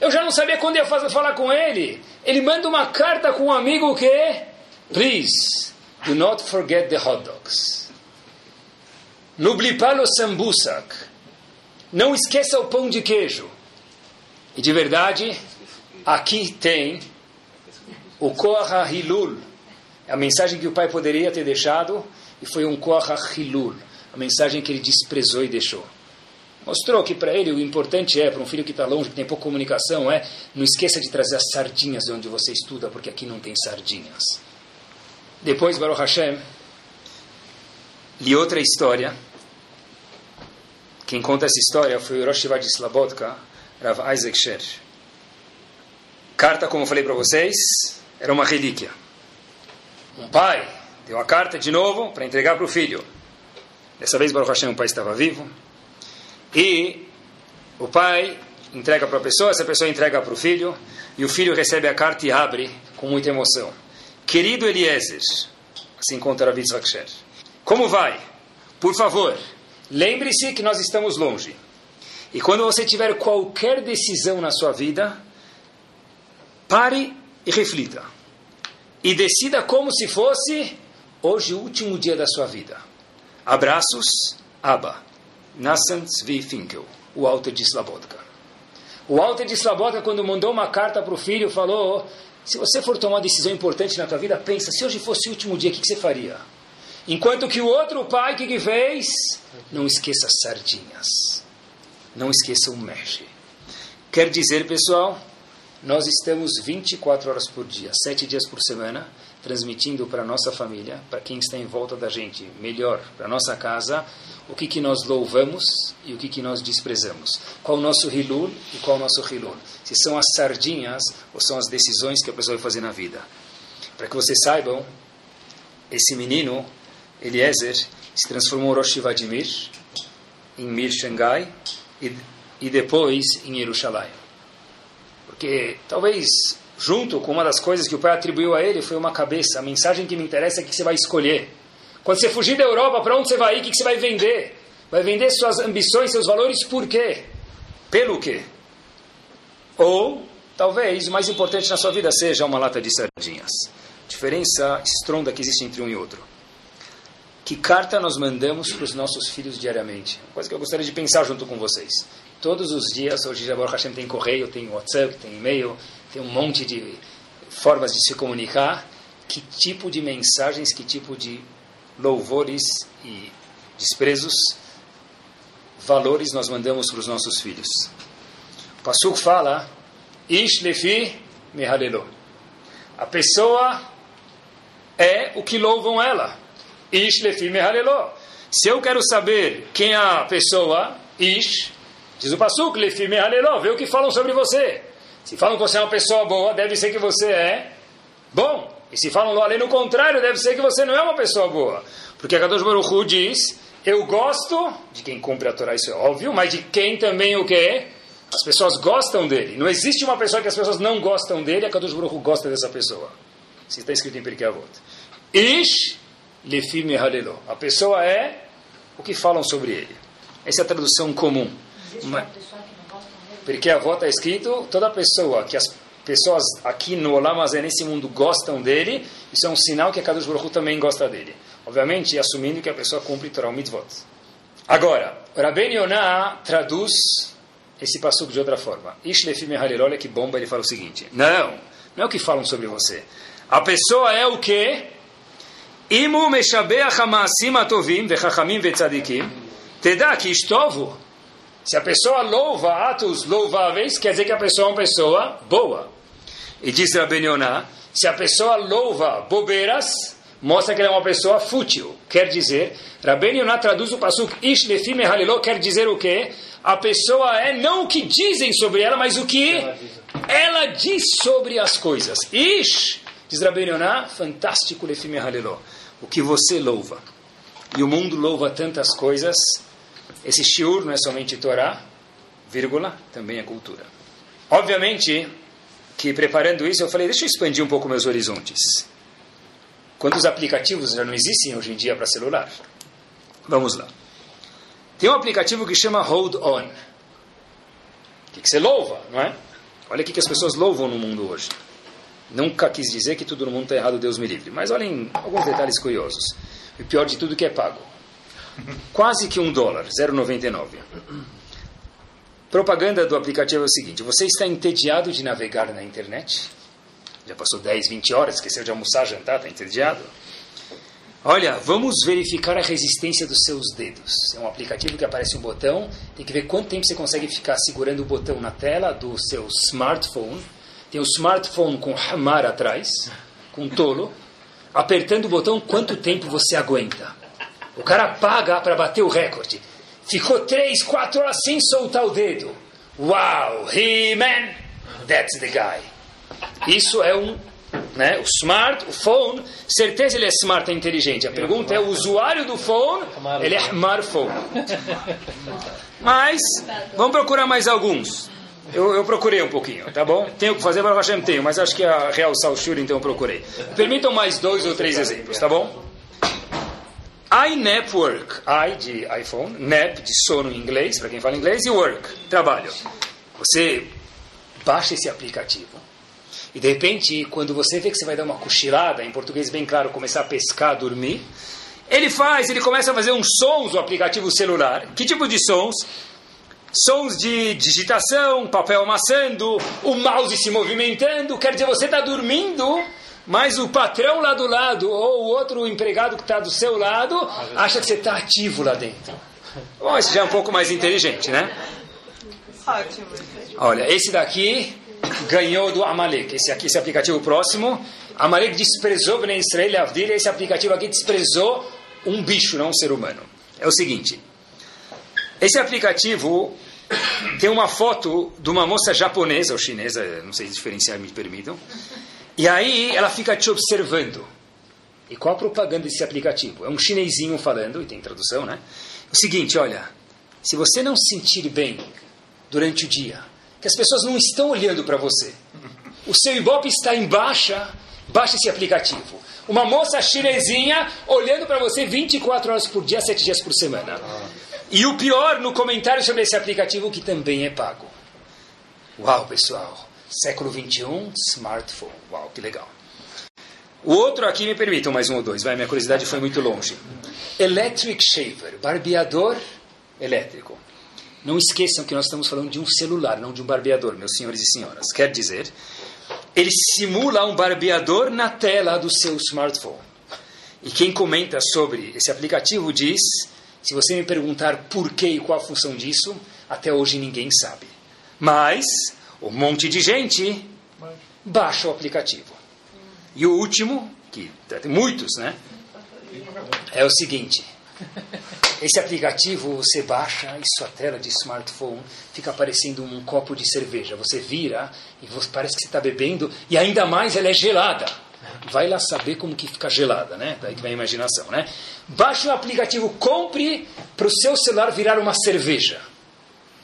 [SPEAKER 2] eu já não sabia quando ia fazer, falar com ele. Ele manda uma carta com um amigo que Please, do not forget the hot dogs. N'oublie pas sambusak. Não esqueça o pão de queijo. E de verdade, aqui tem o Koach Hilul. A mensagem que o pai poderia ter deixado e foi um Koach Hilul. A mensagem que ele desprezou e deixou. Mostrou que para ele o importante é, para um filho que está longe, que tem pouca comunicação, é não esqueça de trazer as sardinhas de onde você estuda, porque aqui não tem sardinhas. Depois, Baruch Hashem, li outra história. Quem conta essa história foi o Rosh de Slabodka, Rav Isaac Sher. Carta, como eu falei para vocês, era uma relíquia. Um pai deu a carta de novo para entregar para o filho. Dessa vez, Baruch Hashem, o pai estava vivo. E o pai entrega para a pessoa, essa pessoa entrega para o filho, e o filho recebe a carta e abre com muita emoção. Querido Eliezer, assim conta Rav Yitzhak como vai? Por favor, lembre-se que nós estamos longe. E quando você tiver qualquer decisão na sua vida, pare e reflita. E decida como se fosse hoje o último dia da sua vida. Abraços, Abba. Nassan Tzvi Finkel, o Walter de Slabodka. O Walter de Slabodka, quando mandou uma carta para o filho, falou: se você for tomar uma decisão importante na tua vida, pensa, se hoje fosse o último dia, o que, você faria? Enquanto que o outro pai, que, que fez? Não esqueça as sardinhas. Não esqueça o mexe. Quer dizer, pessoal, nós estamos 24 horas por dia, 7 dias por semana, transmitindo para a nossa família, para quem está em volta da gente, melhor, para a nossa casa, o que, que nós louvamos e o que, que nós desprezamos. Qual o nosso hilul e qual o nosso hilul. Se são as sardinhas ou são as decisões que a pessoa vai fazer na vida. Para que vocês saibam, esse menino, Eliezer, se transformou em Rosh Vladimir, em Mir Shanghai e, e depois em Jerusalém. Porque talvez junto com uma das coisas que o pai atribuiu a ele foi uma cabeça. A mensagem que me interessa é que você vai escolher. Quando você fugir da Europa, para onde você vai ir? O que você vai vender? Vai vender suas ambições, seus valores, por quê? Pelo quê? Ou, talvez, o mais importante na sua vida seja uma lata de sardinhas. Diferença estronda que existe entre um e outro. Que carta nós mandamos para os nossos filhos diariamente? Uma coisa que eu gostaria de pensar junto com vocês. Todos os dias, hoje já Hashem tem correio, tem WhatsApp, tem e-mail, tem um monte de formas de se comunicar. Que tipo de mensagens, que tipo de louvores e desprezos, valores nós mandamos para os nossos filhos? O Pasuk fala, Ish lefi mehalelo. A pessoa é o que louvam ela. Ish lefi mehalelo. Se eu quero saber quem é a pessoa, Ish, diz o Pasuk, lefi mehalelo, vê o que falam sobre você. Se falam que você é uma pessoa boa, deve ser que você é bom. E se falam além no contrário, deve ser que você não é uma pessoa boa. Porque a Kadosh Baruch Hu diz, eu gosto de quem cumpre a Torá, isso é óbvio, mas de quem também o que As pessoas gostam dele. Não existe uma pessoa que as pessoas não gostam dele, a Kadosh Baruch Hu gosta dessa pessoa. Isso está escrito em Pirkei Avot. Ish lefi mehalelo. A pessoa é o que falam sobre ele. Essa é a tradução comum. Mas, porque a está escrito, toda pessoa que as pessoas aqui no Olamazé, nesse mundo, gostam dele, isso é um sinal que a Kadosh Baruch Hu também gosta dele. Obviamente, assumindo que a pessoa cumpre Torah Mitzvot. Agora, Rabben Yonah traduz esse passuco de outra forma. Ishlefim olha que bomba, ele fala o seguinte, não, não é o que falam sobre você. A pessoa é o que? Imu meshabeach ha'ma'asim atovim vechachamim vetzadikim se a pessoa louva atos louváveis, quer dizer que a pessoa é uma pessoa boa. E diz Rabben Yonah, se a pessoa louva bobeiras, mostra que ela é uma pessoa fútil. Quer dizer, Rabben Yonah traduz o pasuk Ish lefime haliló, quer dizer o quê? A pessoa é não o que dizem sobre ela, mas o que ela diz sobre as coisas. Ish, diz Rabben Yonah, fantástico lefime haliló. O que você louva. E o mundo louva tantas coisas esse shiur não é somente Torá, vírgula, também é cultura. Obviamente que preparando isso eu falei, deixa eu expandir um pouco meus horizontes. Quantos aplicativos já não existem hoje em dia para celular? Vamos lá. Tem um aplicativo que chama Hold On. Que, que você louva, não é? Olha o que as pessoas louvam no mundo hoje. Nunca quis dizer que tudo no mundo está errado, Deus me livre. Mas olhem alguns detalhes curiosos. O pior de tudo é que é pago. Quase que um dólar, 0,99. Propaganda do aplicativo é o seguinte: você está entediado de navegar na internet? Já passou 10, 20 horas, esqueceu de almoçar, jantar, está entediado? Olha, vamos verificar a resistência dos seus dedos. É um aplicativo que aparece um botão, tem que ver quanto tempo você consegue ficar segurando o botão na tela do seu smartphone. Tem o smartphone com hamar atrás, com tolo. Apertando o botão, quanto tempo você aguenta? O cara paga para bater o recorde. Ficou três, quatro horas sem soltar o dedo. Wow, he-man, that's the guy. Isso é um, né, o smart, o phone, certeza ele é smart, é inteligente. A pergunta é, o usuário do phone, ele é smartphone. Mas, vamos procurar mais alguns. Eu, eu, procurei um pouquinho, tá bom? Tenho que fazer, mas eu tenho, mas acho que a realçar o Shuri, então eu procurei. Permitam mais dois ou três exemplos, tá bom? iNetwork, i de iPhone, nap de sono em inglês, para quem fala inglês, e work, trabalho. Você baixa esse aplicativo e de repente, quando você vê que você vai dar uma cochilada, em português bem claro, começar a pescar, dormir, ele faz, ele começa a fazer uns sons no aplicativo celular. Que tipo de sons? Sons de digitação, papel amassando, o mouse se movimentando. Quer dizer, você está dormindo mas o patrão lá do lado ou o outro empregado que está do seu lado acha que você está ativo lá dentro. Bom, esse já é um pouco mais inteligente, né? Ótimo. Olha, esse daqui ganhou do Amalek. Esse aqui, esse aplicativo próximo. Amalek desprezou Ben Israel Avdil. Esse aplicativo aqui desprezou um bicho, não um ser humano. É o seguinte. Esse aplicativo tem uma foto de uma moça japonesa ou chinesa, não sei diferenciar, me permitam e aí ela fica te observando. E qual a propaganda desse aplicativo? É um chinesinho falando, e tem tradução, né? O seguinte, olha, se você não se sentir bem durante o dia, que as pessoas não estão olhando para você, o seu Ibope está em baixa, baixe esse aplicativo. Uma moça chinesinha olhando para você 24 horas por dia, 7 dias por semana. E o pior, no comentário sobre esse aplicativo, que também é pago. Uau, pessoal! Século 21, smartphone. Uau, que legal. O outro aqui me permitam mais um ou dois, vai, minha curiosidade foi muito longe. Electric shaver, barbeador elétrico. Não esqueçam que nós estamos falando de um celular, não de um barbeador, meus senhores e senhoras. Quer dizer, ele simula um barbeador na tela do seu smartphone. E quem comenta sobre esse aplicativo diz: se você me perguntar por que e qual a função disso, até hoje ninguém sabe. Mas um monte de gente baixa o aplicativo. E o último, que tem muitos, né? É o seguinte: esse aplicativo você baixa e sua tela de smartphone fica parecendo um copo de cerveja. Você vira e você, parece que você está bebendo e ainda mais ela é gelada. Vai lá saber como que fica gelada, né? Daí que vem a imaginação, né? Baixe o aplicativo, compre para o seu celular virar uma cerveja.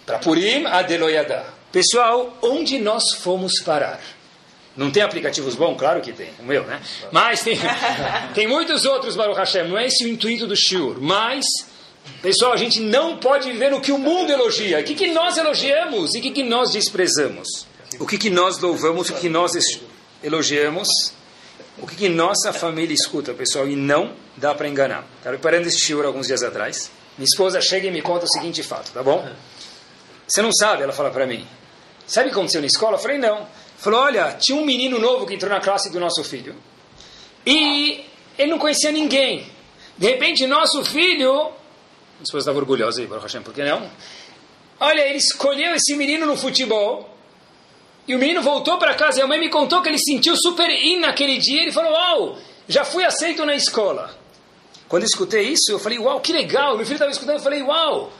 [SPEAKER 2] Para Purim Adeloyada. Pessoal, onde nós fomos parar? Não tem aplicativos bons? Claro que tem, o meu, né? Mas tem, tem muitos outros, Baruch Hashem. Não é esse o intuito do Shiur. Mas Pessoal, a gente não pode viver no que o mundo elogia. O que, que nós elogiamos e o que, que nós desprezamos? O que, que nós louvamos, o que nós elogiamos, o que, que nossa família escuta, pessoal, e não dá para enganar. Estava preparando esse shiur alguns dias atrás. Minha esposa chega e me conta o seguinte fato, tá bom? Você não sabe, ela fala para mim. Sabe o que aconteceu na escola? Eu falei, não. Falou, olha, tinha um menino novo que entrou na classe do nosso filho. E ele não conhecia ninguém. De repente, nosso filho a esposa estava orgulhosa aí, Baruch Hashem, por que não? Olha, ele escolheu esse menino no futebol. E o menino voltou para casa e a mãe me contou que ele sentiu super in naquele dia. Ele falou: Uau, já fui aceito na escola. Quando eu escutei isso, eu falei: Uau, que legal. Meu filho estava escutando, eu falei: Uau,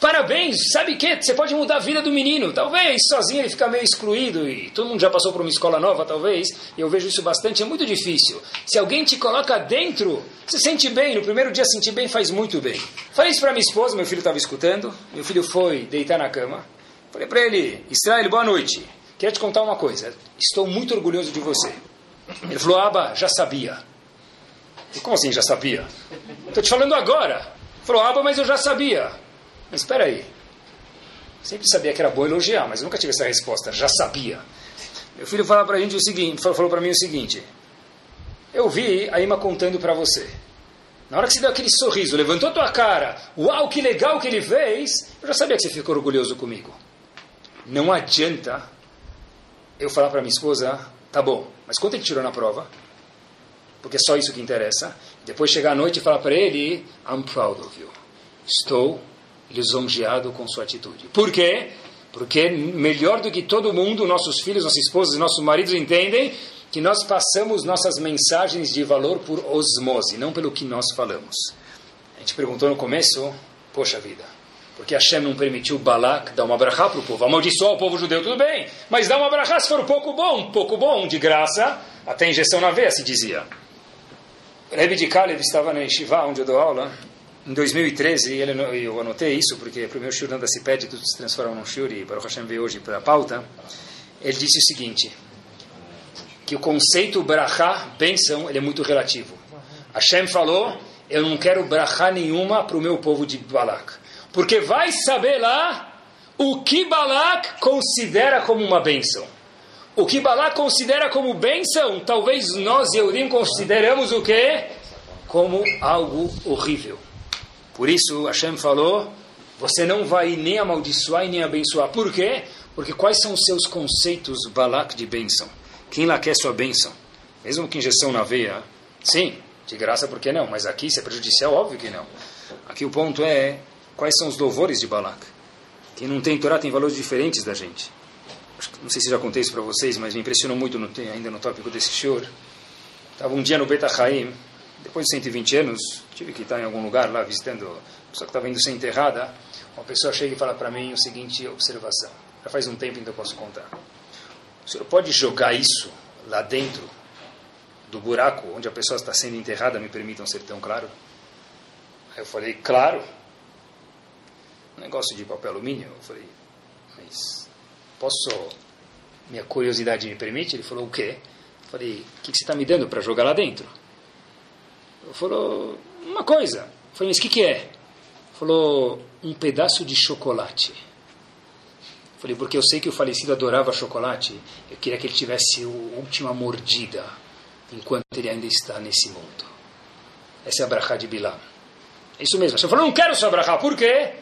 [SPEAKER 2] Parabéns, sabe que? Você pode mudar a vida do menino. Talvez sozinho ele fica meio excluído e todo mundo já passou por uma escola nova, talvez. E eu vejo isso bastante, é muito difícil. Se alguém te coloca dentro, você sente bem. No primeiro dia sentir bem faz muito bem. Falei isso para minha esposa, meu filho estava escutando. Meu filho foi deitar na cama. Falei para ele: Israel, boa noite. Quero te contar uma coisa. Estou muito orgulhoso de você. Ele falou: Aba, já sabia. Falei, Como assim já sabia? Estou te falando agora. Ele falou: Aba, mas eu já sabia. Mas espera aí. Sempre sabia que era bom elogiar, mas nunca tive essa resposta. Já sabia. Meu filho falou para a gente o seguinte, falou para mim o seguinte: Eu vi a Ima contando para você. Na hora que você deu aquele sorriso, levantou tua cara, uau, que legal que ele fez, eu já sabia que você ficou orgulhoso comigo. Não adianta eu falar para minha esposa, tá bom, mas quanto ele tirou na prova? Porque é só isso que interessa. Depois chegar à noite e falar para ele, I'm proud of you. Estou lisonjeado com sua atitude. Por quê? Porque melhor do que todo mundo, nossos filhos, nossas esposas e nossos maridos entendem que nós passamos nossas mensagens de valor por osmose, não pelo que nós falamos. A gente perguntou no começo, poxa vida, porque Hashem não permitiu Balak dar uma brachá para o povo, amaldiçoar o povo judeu, tudo bem, mas dá uma brachá se for um pouco bom, um pouco bom, de graça, até injeção na veia, se dizia. Rebbe de Kalev estava na Yeshiva, onde eu dou aula, em 2013, ele, eu anotei isso porque para o meu shiur se pede, tudo se transforma num shiur e Baruch Hashem veio hoje para a pauta. Ele disse o seguinte, que o conceito brachá, bênção, ele é muito relativo. Hashem falou, eu não quero brachá nenhuma para o meu povo de Balak. Porque vai saber lá o que Balak considera como uma bênção. O que Balak considera como bênção, talvez nós, Eudim, consideramos o quê? Como algo horrível. Por isso, Hashem falou: você não vai nem amaldiçoar e nem abençoar. Por quê? Porque quais são os seus conceitos, Balak, de bênção? Quem lá quer sua bênção? Mesmo que injeção na veia, sim, de graça, por que não? Mas aqui, se é prejudicial, óbvio que não. Aqui o ponto é: quais são os louvores de Balak? Quem não tem Torá tem valores diferentes da gente. Não sei se já contei isso para vocês, mas me impressionou muito no, ainda no tópico desse senhor. Estava um dia no Beta Haim, depois de 120 anos, tive que estar em algum lugar lá visitando a pessoa que estava indo ser enterrada. Uma pessoa chega e fala para mim a seguinte observação. Já faz um tempo então eu posso contar. O senhor pode jogar isso lá dentro do buraco onde a pessoa está sendo enterrada, me permitam ser tão claro? Aí eu falei, claro. Um negócio de papel alumínio. Eu falei, mas posso. Minha curiosidade me permite? Ele falou, o quê? Eu falei, o que você está me dando para jogar lá dentro? Falou, uma coisa. Falei, mas o que, que é? Falou, um pedaço de chocolate. Falei, porque eu sei que o falecido adorava chocolate. Eu queria que ele tivesse a última mordida. enquanto ele ainda está nesse mundo. Essa é a brachá de Bilam. É isso mesmo. Você falou, não quero sua brachá. Por quê?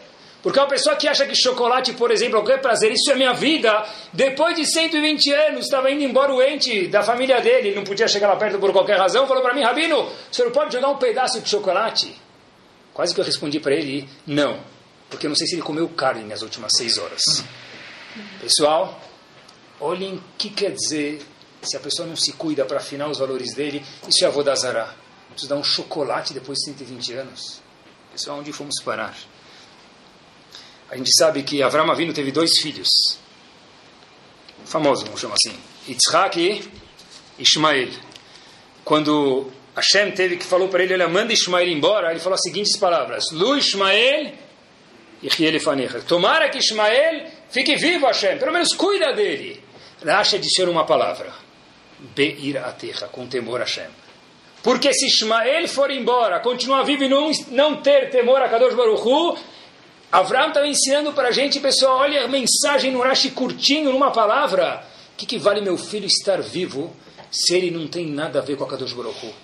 [SPEAKER 2] Porque uma pessoa que acha que chocolate, por exemplo, qualquer prazer, isso é minha vida, depois de 120 anos, estava indo embora o ente da família dele, não podia chegar lá perto por qualquer razão, falou para mim, Rabino, o senhor pode jogar um pedaço de chocolate? Quase que eu respondi para ele, não, porque eu não sei se ele comeu carne nas últimas seis horas. Pessoal, olhem o que quer dizer se a pessoa não se cuida para afinar os valores dele, isso é avodazará. Precisa dar um chocolate depois de 120 anos. Pessoal, onde fomos parar? A gente sabe que Avram Avinu teve dois filhos. Famoso, vamos chamar assim. Yitzhak e Ishmael. Quando Hashem teve que falou para ele, ele manda Ishmael embora, ele falou as seguintes palavras: Lu Ishmael e. Tomara que Ishmael fique vivo, Hashem. Pelo menos cuida dele. Rashi adiciona uma palavra. Beir aterra, com temor a Hashem. Porque se Ishmael for embora, continuar vivo e não, não ter temor a Kadosh Baruch Hu, Avram estava ensinando para a gente, pessoal, olha a mensagem no Rashi curtinho, numa palavra. O que, que vale meu filho estar vivo se ele não tem nada a ver com a Kadosh Baruch? O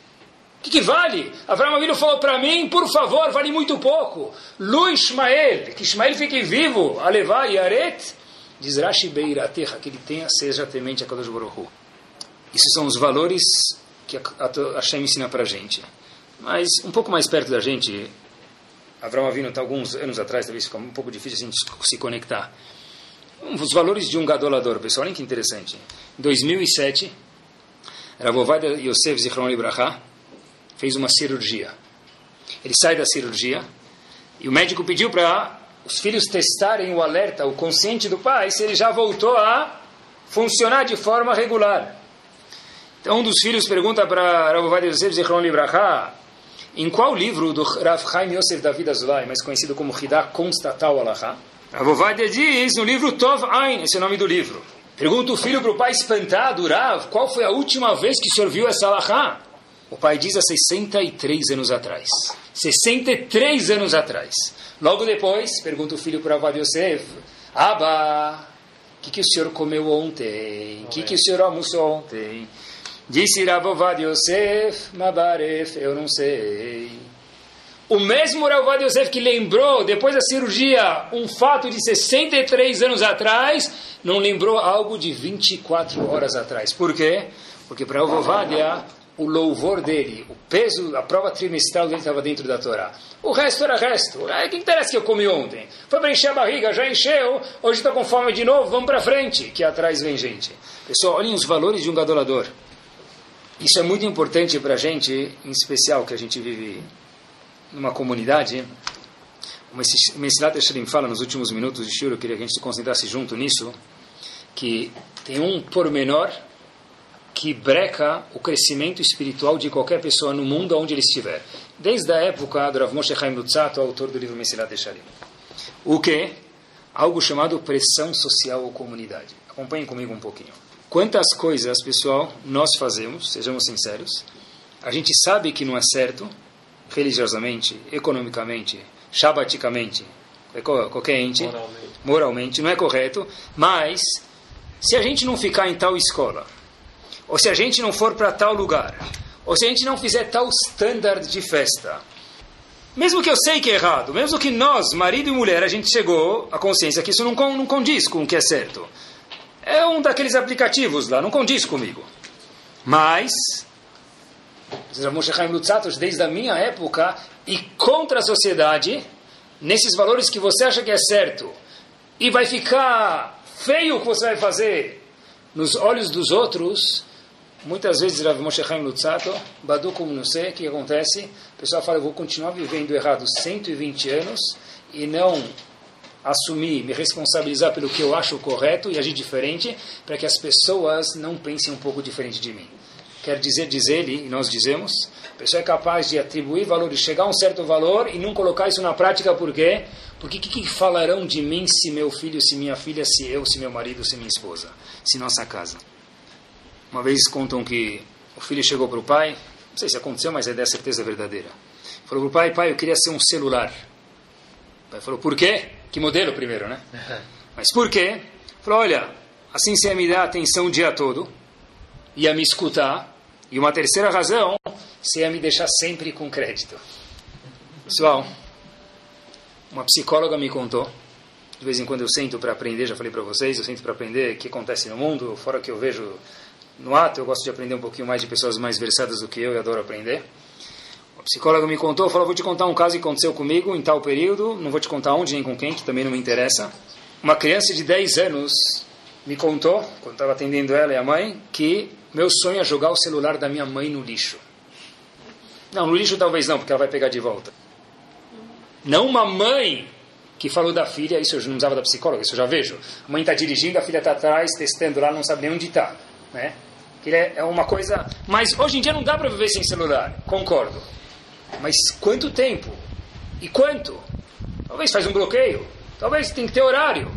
[SPEAKER 2] que, que vale? Avram Avinu falou para mim, por favor, vale muito pouco. Lu Ismael, que Ismael fique vivo, a levar Yaret, diz Rashi Beiraterra, que ele tenha, seja temente a Kadosh Baruch. Esses são os valores que a Hashem ensina para a gente. Mas um pouco mais perto da gente, Avram Avinu está alguns anos atrás, talvez fica um pouco difícil assim, se conectar. Os valores de um gadolador, pessoal, olha que interessante. Em 2007, Ravovadia Yosef Zichron Libraha fez uma cirurgia. Ele sai da cirurgia e o médico pediu para os filhos testarem o alerta, o consciente do pai, se ele já voltou a funcionar de forma regular. Então um dos filhos pergunta para Ravovadia Yosef Zichron Libraha em qual livro do Rav Chaim Yosef David Azulay, mais conhecido como Hidah, consta tal alahá? Avovadia diz no livro Tov Ain, esse é o nome do livro. Pergunta o filho para o pai espantado, Rav, qual foi a última vez que o senhor viu essa alahá? O pai diz há 63 anos atrás. 63 anos atrás. Logo depois, pergunta o filho para Avad Yosef, Abba, o que, que o senhor comeu ontem? O que, que o senhor almoçou ontem? Disse Ravovad Yosef, Mabaref, eu não sei. O mesmo Ravovad Yosef que lembrou, depois da cirurgia, um fato de 63 anos atrás, não lembrou algo de 24 horas atrás. Por quê? Porque para Ravovadia, o louvor dele, o peso, a prova trimestral dele estava dentro da Torá. O resto era resto. O que interessa que eu comi ontem? Foi para encher a barriga, já encheu, hoje estou com fome de novo, vamos para frente, que atrás vem gente. Pessoal, olhem os valores de um gadolador. Isso é muito importante para a gente, em especial que a gente vive numa comunidade. O Mesilat Eshrim fala nos últimos minutos de Shur, eu queria que a gente se concentrasse junto nisso, que tem um pormenor que breca o crescimento espiritual de qualquer pessoa no mundo onde ele estiver. Desde a época do Rav Moshe Chaim Lutzato, autor do livro Mesilat Eshrim. O que? Algo chamado pressão social ou comunidade. Acompanhem comigo um pouquinho. Quantas coisas, pessoal, nós fazemos, sejamos sinceros, a gente sabe que não é certo, religiosamente, economicamente, shabaticamente, qualquer ente, moralmente. moralmente, não é correto, mas se a gente não ficar em tal escola, ou se a gente não for para tal lugar, ou se a gente não fizer tal standard de festa, mesmo que eu sei que é errado, mesmo que nós, marido e mulher, a gente chegou à consciência que isso não, não condiz com o que é certo, é um daqueles aplicativos lá, não condiz comigo. Mas, Moshe Chaim Lutzatos, desde a minha época, e contra a sociedade, nesses valores que você acha que é certo, e vai ficar feio o que você vai fazer nos olhos dos outros, muitas vezes Rav Moshe Chaim Lutzato, Badu como não sei, o que acontece? O pessoal fala, eu vou continuar vivendo errado 120 anos e não assumir, me responsabilizar pelo que eu acho correto e agir diferente, para que as pessoas não pensem um pouco diferente de mim. Quer dizer, diz ele, e nós dizemos, a pessoa é capaz de atribuir valores, chegar a um certo valor e não colocar isso na prática, por quê? Porque o que, que falarão de mim se meu filho, se minha filha, se eu, se meu marido, se minha esposa, se nossa casa? Uma vez contam que o filho chegou para o pai, não sei se aconteceu, mas é da certeza verdadeira. Falou para o pai, pai, eu queria ser um celular. O pai falou, por quê? Que modelo primeiro, né? Mas por quê? Falou, olha, assim você ia me dar atenção o dia todo, ia me escutar, E uma terceira razão, você ia me deixar sempre com crédito. Pessoal, uma psicóloga me contou, de vez em quando eu sento para aprender, já falei para vocês, eu sento para aprender o que acontece no mundo, fora que eu vejo no ato, eu gosto de aprender um pouquinho mais de pessoas mais versadas do que eu e adoro aprender. Uma psicóloga me contou, falou, vou te contar um caso que aconteceu comigo em tal período, não vou te contar onde nem com quem, que também não me interessa. Uma criança de 10 anos me contou, quando estava atendendo ela e a mãe, que meu sonho é jogar o celular da minha mãe no lixo. Não, no lixo talvez não, porque ela vai pegar de volta. Não uma mãe que falou da filha, isso eu não usava da psicóloga, isso eu já vejo. A mãe está dirigindo, a filha está atrás, testando lá, não sabe nem onde está. Né? É uma coisa. Mas hoje em dia não dá para viver sem celular, concordo. Mas quanto tempo? E quanto? Talvez faz um bloqueio. Talvez tem que ter horário.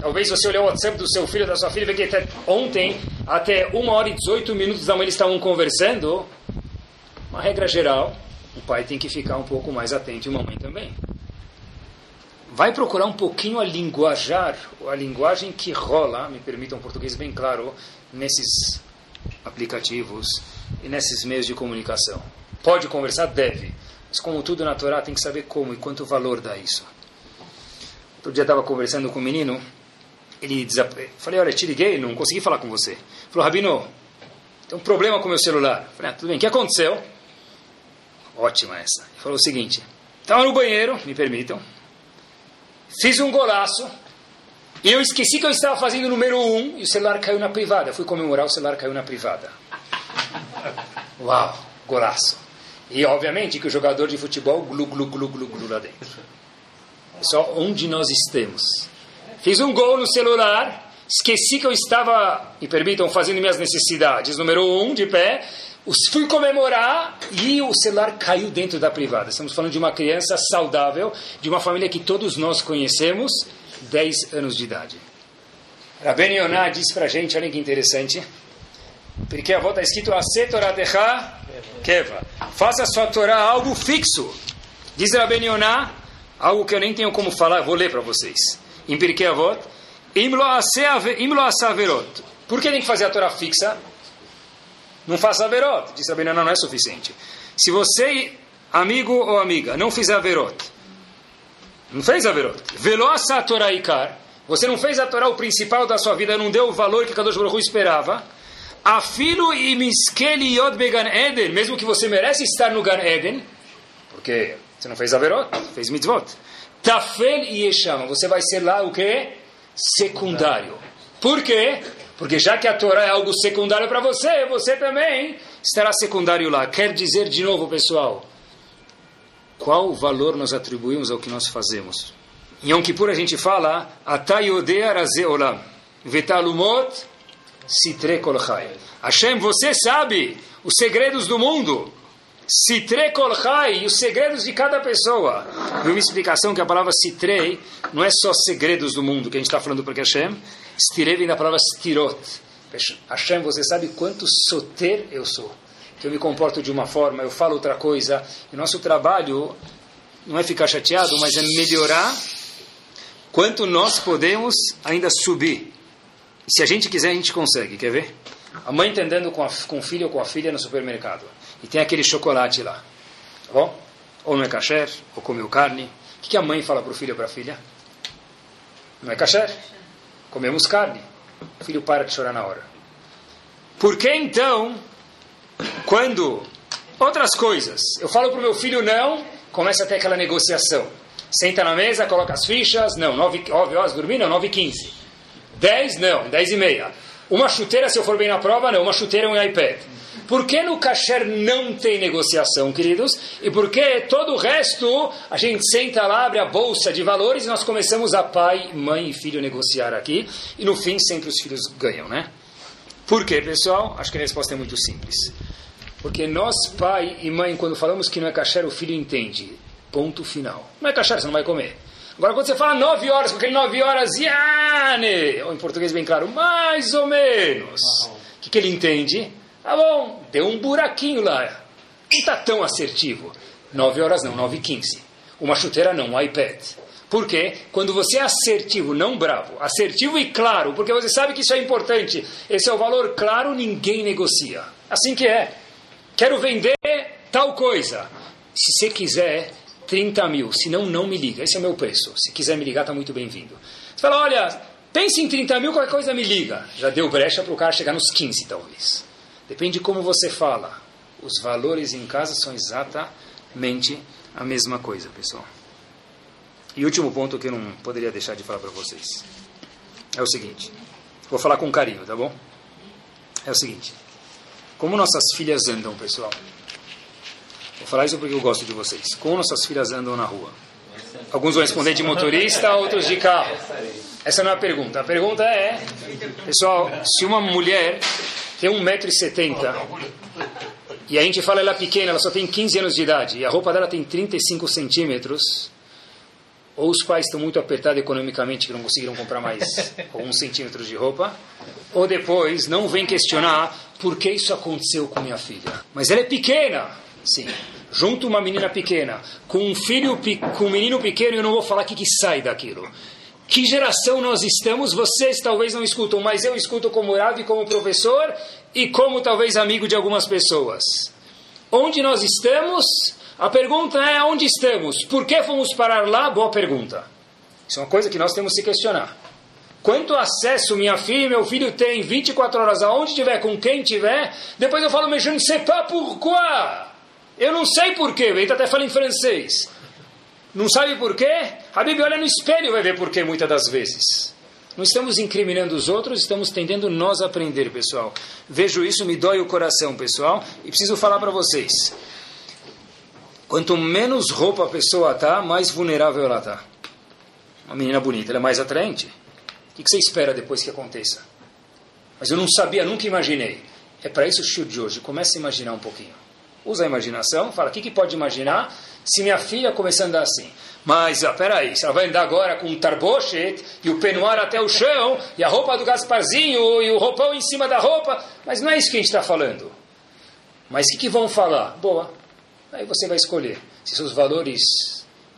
[SPEAKER 2] Talvez você olhar o WhatsApp do seu filho, da sua filha, vê que até ontem, até uma hora e 18 minutos da manhã eles estavam conversando. Uma regra geral, o pai tem que ficar um pouco mais atento e a mamãe também. Vai procurar um pouquinho a linguajar, a linguagem que rola, me permitam um português bem claro, nesses aplicativos e nesses meios de comunicação. Pode conversar? Deve. Mas como tudo na Torá, tem que saber como e quanto valor dá isso. Outro dia estava conversando com um menino, ele desap... falei, olha, te liguei, não consegui falar com você. Ele falou, Rabino, tem um problema com o meu celular. falei, ah, tudo bem, o que aconteceu? Ótima essa. Ele falou o seguinte: estava no banheiro, me permitam, fiz um golaço, e eu esqueci que eu estava fazendo o número um, e o celular caiu na privada. Eu fui comemorar, o celular caiu na privada. Uau, golaço. E obviamente que o jogador de futebol glu glu glu glu glu lá dentro. Só onde nós estamos. Fiz um gol no celular, esqueci que eu estava, me permitam, fazendo minhas necessidades, número um, de pé, Fui comemorar e o celular caiu dentro da privada. Estamos falando de uma criança saudável, de uma família que todos nós conhecemos, 10 anos de idade. Rabben Yonah diz para a gente, olha que interessante, porque a volta está escrito Asetoratecha Keva. Faça a sua Torá algo fixo. Diz Rabben Yonah, algo que eu nem tenho como falar, vou ler para vocês. Em Pirkei Avot, Imlo Asaverot. Por que tem que fazer a Torá fixa? Não faça averot. Diz Rabbi não, não é suficiente. Se você, amigo ou amiga, não fizer averot, não fez averot, a Torá Ikar, você não fez a Torá o principal da sua vida, não deu o valor que Kadosh Baruch esperava, afilo e miskeli yod began Eden, mesmo que você merece estar no Gan Eden, porque você não fez averot, fez mitzvot. Tafel e Yeshama, você vai ser lá o que? Secundário. Por quê? Porque já que a Torá é algo secundário para você, você também estará secundário lá. Quer dizer de novo, pessoal, qual valor nós atribuímos ao que nós fazemos? Em Yom Kippur a gente fala Atayodea Raze Olam Vetalumot Sitre Kolchai Hashem, você sabe os segredos do mundo. Sitre Kolchai, os segredos de cada pessoa. Vi uma explicação que a palavra Sitrei não é só segredos do mundo que a gente está falando porque Hashem Stirei vem da palavra stirot. Hashem, você sabe quanto soter eu sou. Que eu me comporto de uma forma, eu falo outra coisa. E nosso trabalho não é ficar chateado, mas é melhorar quanto nós podemos ainda subir. Se a gente quiser, a gente consegue. Quer ver? A mãe entendendo com, a, com o filho ou com a filha no supermercado. E tem aquele chocolate lá. Tá bom? Ou não é kasher, ou comeu carne. O que a mãe fala para o filho ou para a filha? Não é kasher comemos carne. O filho para de chorar na hora. Por que então, quando outras coisas, eu falo para o meu filho não, começa a ter aquela negociação. Senta na mesa, coloca as fichas, não, 9, horas dormir, não, 9 e 15. 10, não, 10 e meia. Uma chuteira, se eu for bem na prova, não, uma chuteira e um iPad. Por que no kasher não tem negociação, queridos? E por que todo o resto a gente senta lá, abre a bolsa de valores e nós começamos a pai, mãe e filho negociar aqui e no fim sempre os filhos ganham, né? Por quê, pessoal? Acho que a resposta é muito simples. Porque nós, pai e mãe, quando falamos que não é kasher, o filho entende. Ponto final. Não é kasher, você não vai comer. Agora, quando você fala nove horas, com aquele nove horas, yane, ou em português bem claro, mais ou menos. O que, que ele entende? Tá bom, deu um buraquinho lá. Não está tão assertivo. 9 horas não, 9 e 15. Uma chuteira não, um iPad. Por quê? Quando você é assertivo, não bravo, assertivo e claro, porque você sabe que isso é importante, esse é o valor claro, ninguém negocia. Assim que é. Quero vender tal coisa. Se você quiser, 30 mil. Se não, não me liga. Esse é o meu preço. Se quiser me ligar, está muito bem-vindo. Você fala, olha, pense em 30 mil, qualquer coisa me liga. Já deu brecha para o cara chegar nos 15, talvez. Depende de como você fala. Os valores em casa são exatamente a mesma coisa, pessoal. E último ponto que eu não poderia deixar de falar para vocês. É o seguinte. Vou falar com carinho, tá bom? É o seguinte. Como nossas filhas andam, pessoal? Vou falar isso porque eu gosto de vocês. Como nossas filhas andam na rua? Alguns vão responder de motorista, outros de carro. Essa não é a pergunta. A pergunta é, pessoal, se uma mulher tem 1,70m e a gente fala ela é pequena, ela só tem 15 anos de idade e a roupa dela tem 35 centímetros, ou os pais estão muito apertados economicamente que não conseguiram comprar mais alguns centímetros de roupa, ou depois não vem questionar por que isso aconteceu com minha filha. Mas ela é pequena, sim. Junto uma menina pequena, com um filho, com um menino pequeno, eu não vou falar o que, que sai daquilo. Que geração nós estamos? Vocês talvez não escutam, mas eu escuto como Rav, como professor e como talvez amigo de algumas pessoas. Onde nós estamos? A pergunta é onde estamos? Por que fomos parar lá? Boa pergunta. Isso é uma coisa que nós temos que se questionar. Quanto acesso minha filha e meu filho têm 24 horas aonde tiver, com quem tiver, depois eu falo, mais je ne pas pourquoi. Eu não sei porquê, ele até fala em francês. Não sabe porquê? A Bíblia olha no espelho e vai ver porquê muitas das vezes. Não estamos incriminando os outros, estamos tendendo nós a aprender, pessoal. Vejo isso, me dói o coração, pessoal, e preciso falar para vocês. Quanto menos roupa a pessoa está, mais vulnerável ela está. Uma menina bonita, ela é mais atraente. O que você espera depois que aconteça? Mas eu não sabia, nunca imaginei. É para isso o show de hoje. Começa a imaginar um pouquinho. Usa a imaginação, fala, o que, que pode imaginar se minha filha começar a andar assim? Mas, ah, peraí, se ela vai andar agora com um tarbochet e o penuar até o chão, e a roupa do Gasparzinho e o roupão em cima da roupa, mas não é isso que a gente está falando. Mas o que, que vão falar? Boa, Aí você vai escolher se seus valores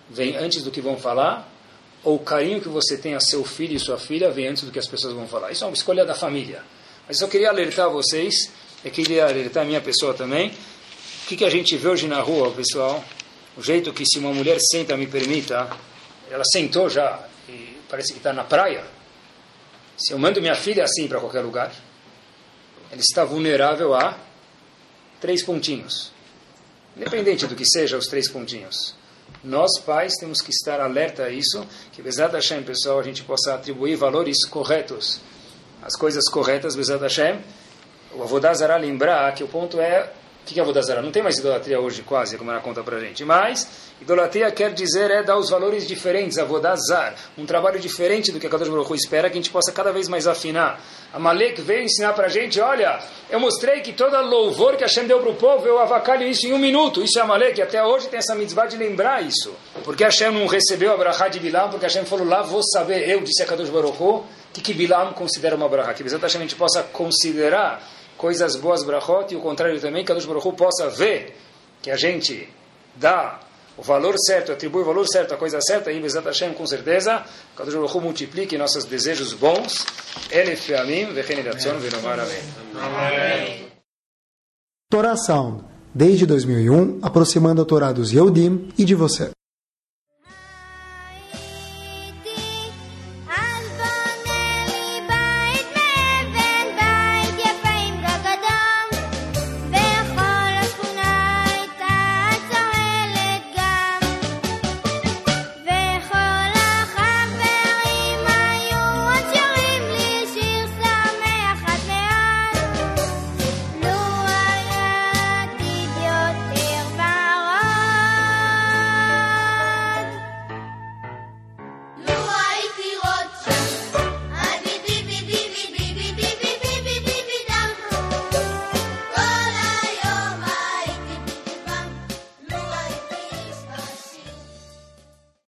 [SPEAKER 2] vêm antes do que vão falar, ou o carinho que você tem a seu filho e sua filha vem antes do que as pessoas vão falar. Isso é uma escolha da família. Mas eu queria alertar vocês, eu queria alertar a minha pessoa também. O que, que a gente vê hoje na rua, pessoal? O jeito que se uma mulher senta, me permita, ela sentou já e parece que está na praia. Se eu mando minha filha assim para qualquer lugar, ela está vulnerável a três pontinhos. Independente do que seja os três pontinhos. Nós, pais, temos que estar alerta a isso, que, Bezat Hashem, pessoal, a gente possa atribuir valores corretos, as coisas corretas, Bezat Hashem. O Avodazara lembrar que o ponto é o que é Avodazara? Não tem mais idolatria hoje, quase, como ela conta para gente. Mas, idolatria quer dizer é dar os valores diferentes, Avodazar. Um trabalho diferente do que a Kadosh Baruch espera, que a gente possa cada vez mais afinar. A Malek veio ensinar para a gente, olha, eu mostrei que toda louvor que Hashem deu para o povo, eu avacalho isso em um minuto. Isso é a Malek, até hoje tem essa mitzvah de lembrar isso. Porque Hashem não recebeu a brachá de Bilam, porque Hashem falou, lá vou saber, eu disse a Kadosh Baruch que, que Bilam considera uma brachá. Que exatamente a gente possa considerar coisas boas brachot e o contrário também, que a Baruch Hu possa ver que a gente dá o valor certo, atribui o valor certo, a coisa certa, e Bezat Hashem, com certeza, Kadosh Baruch multiplique nossos desejos bons. Elef Amim, Vechen Iratzon, Venomar Amém.
[SPEAKER 1] Torá Sound, desde 2001, aproximando a Torá dos Yehudim e de você.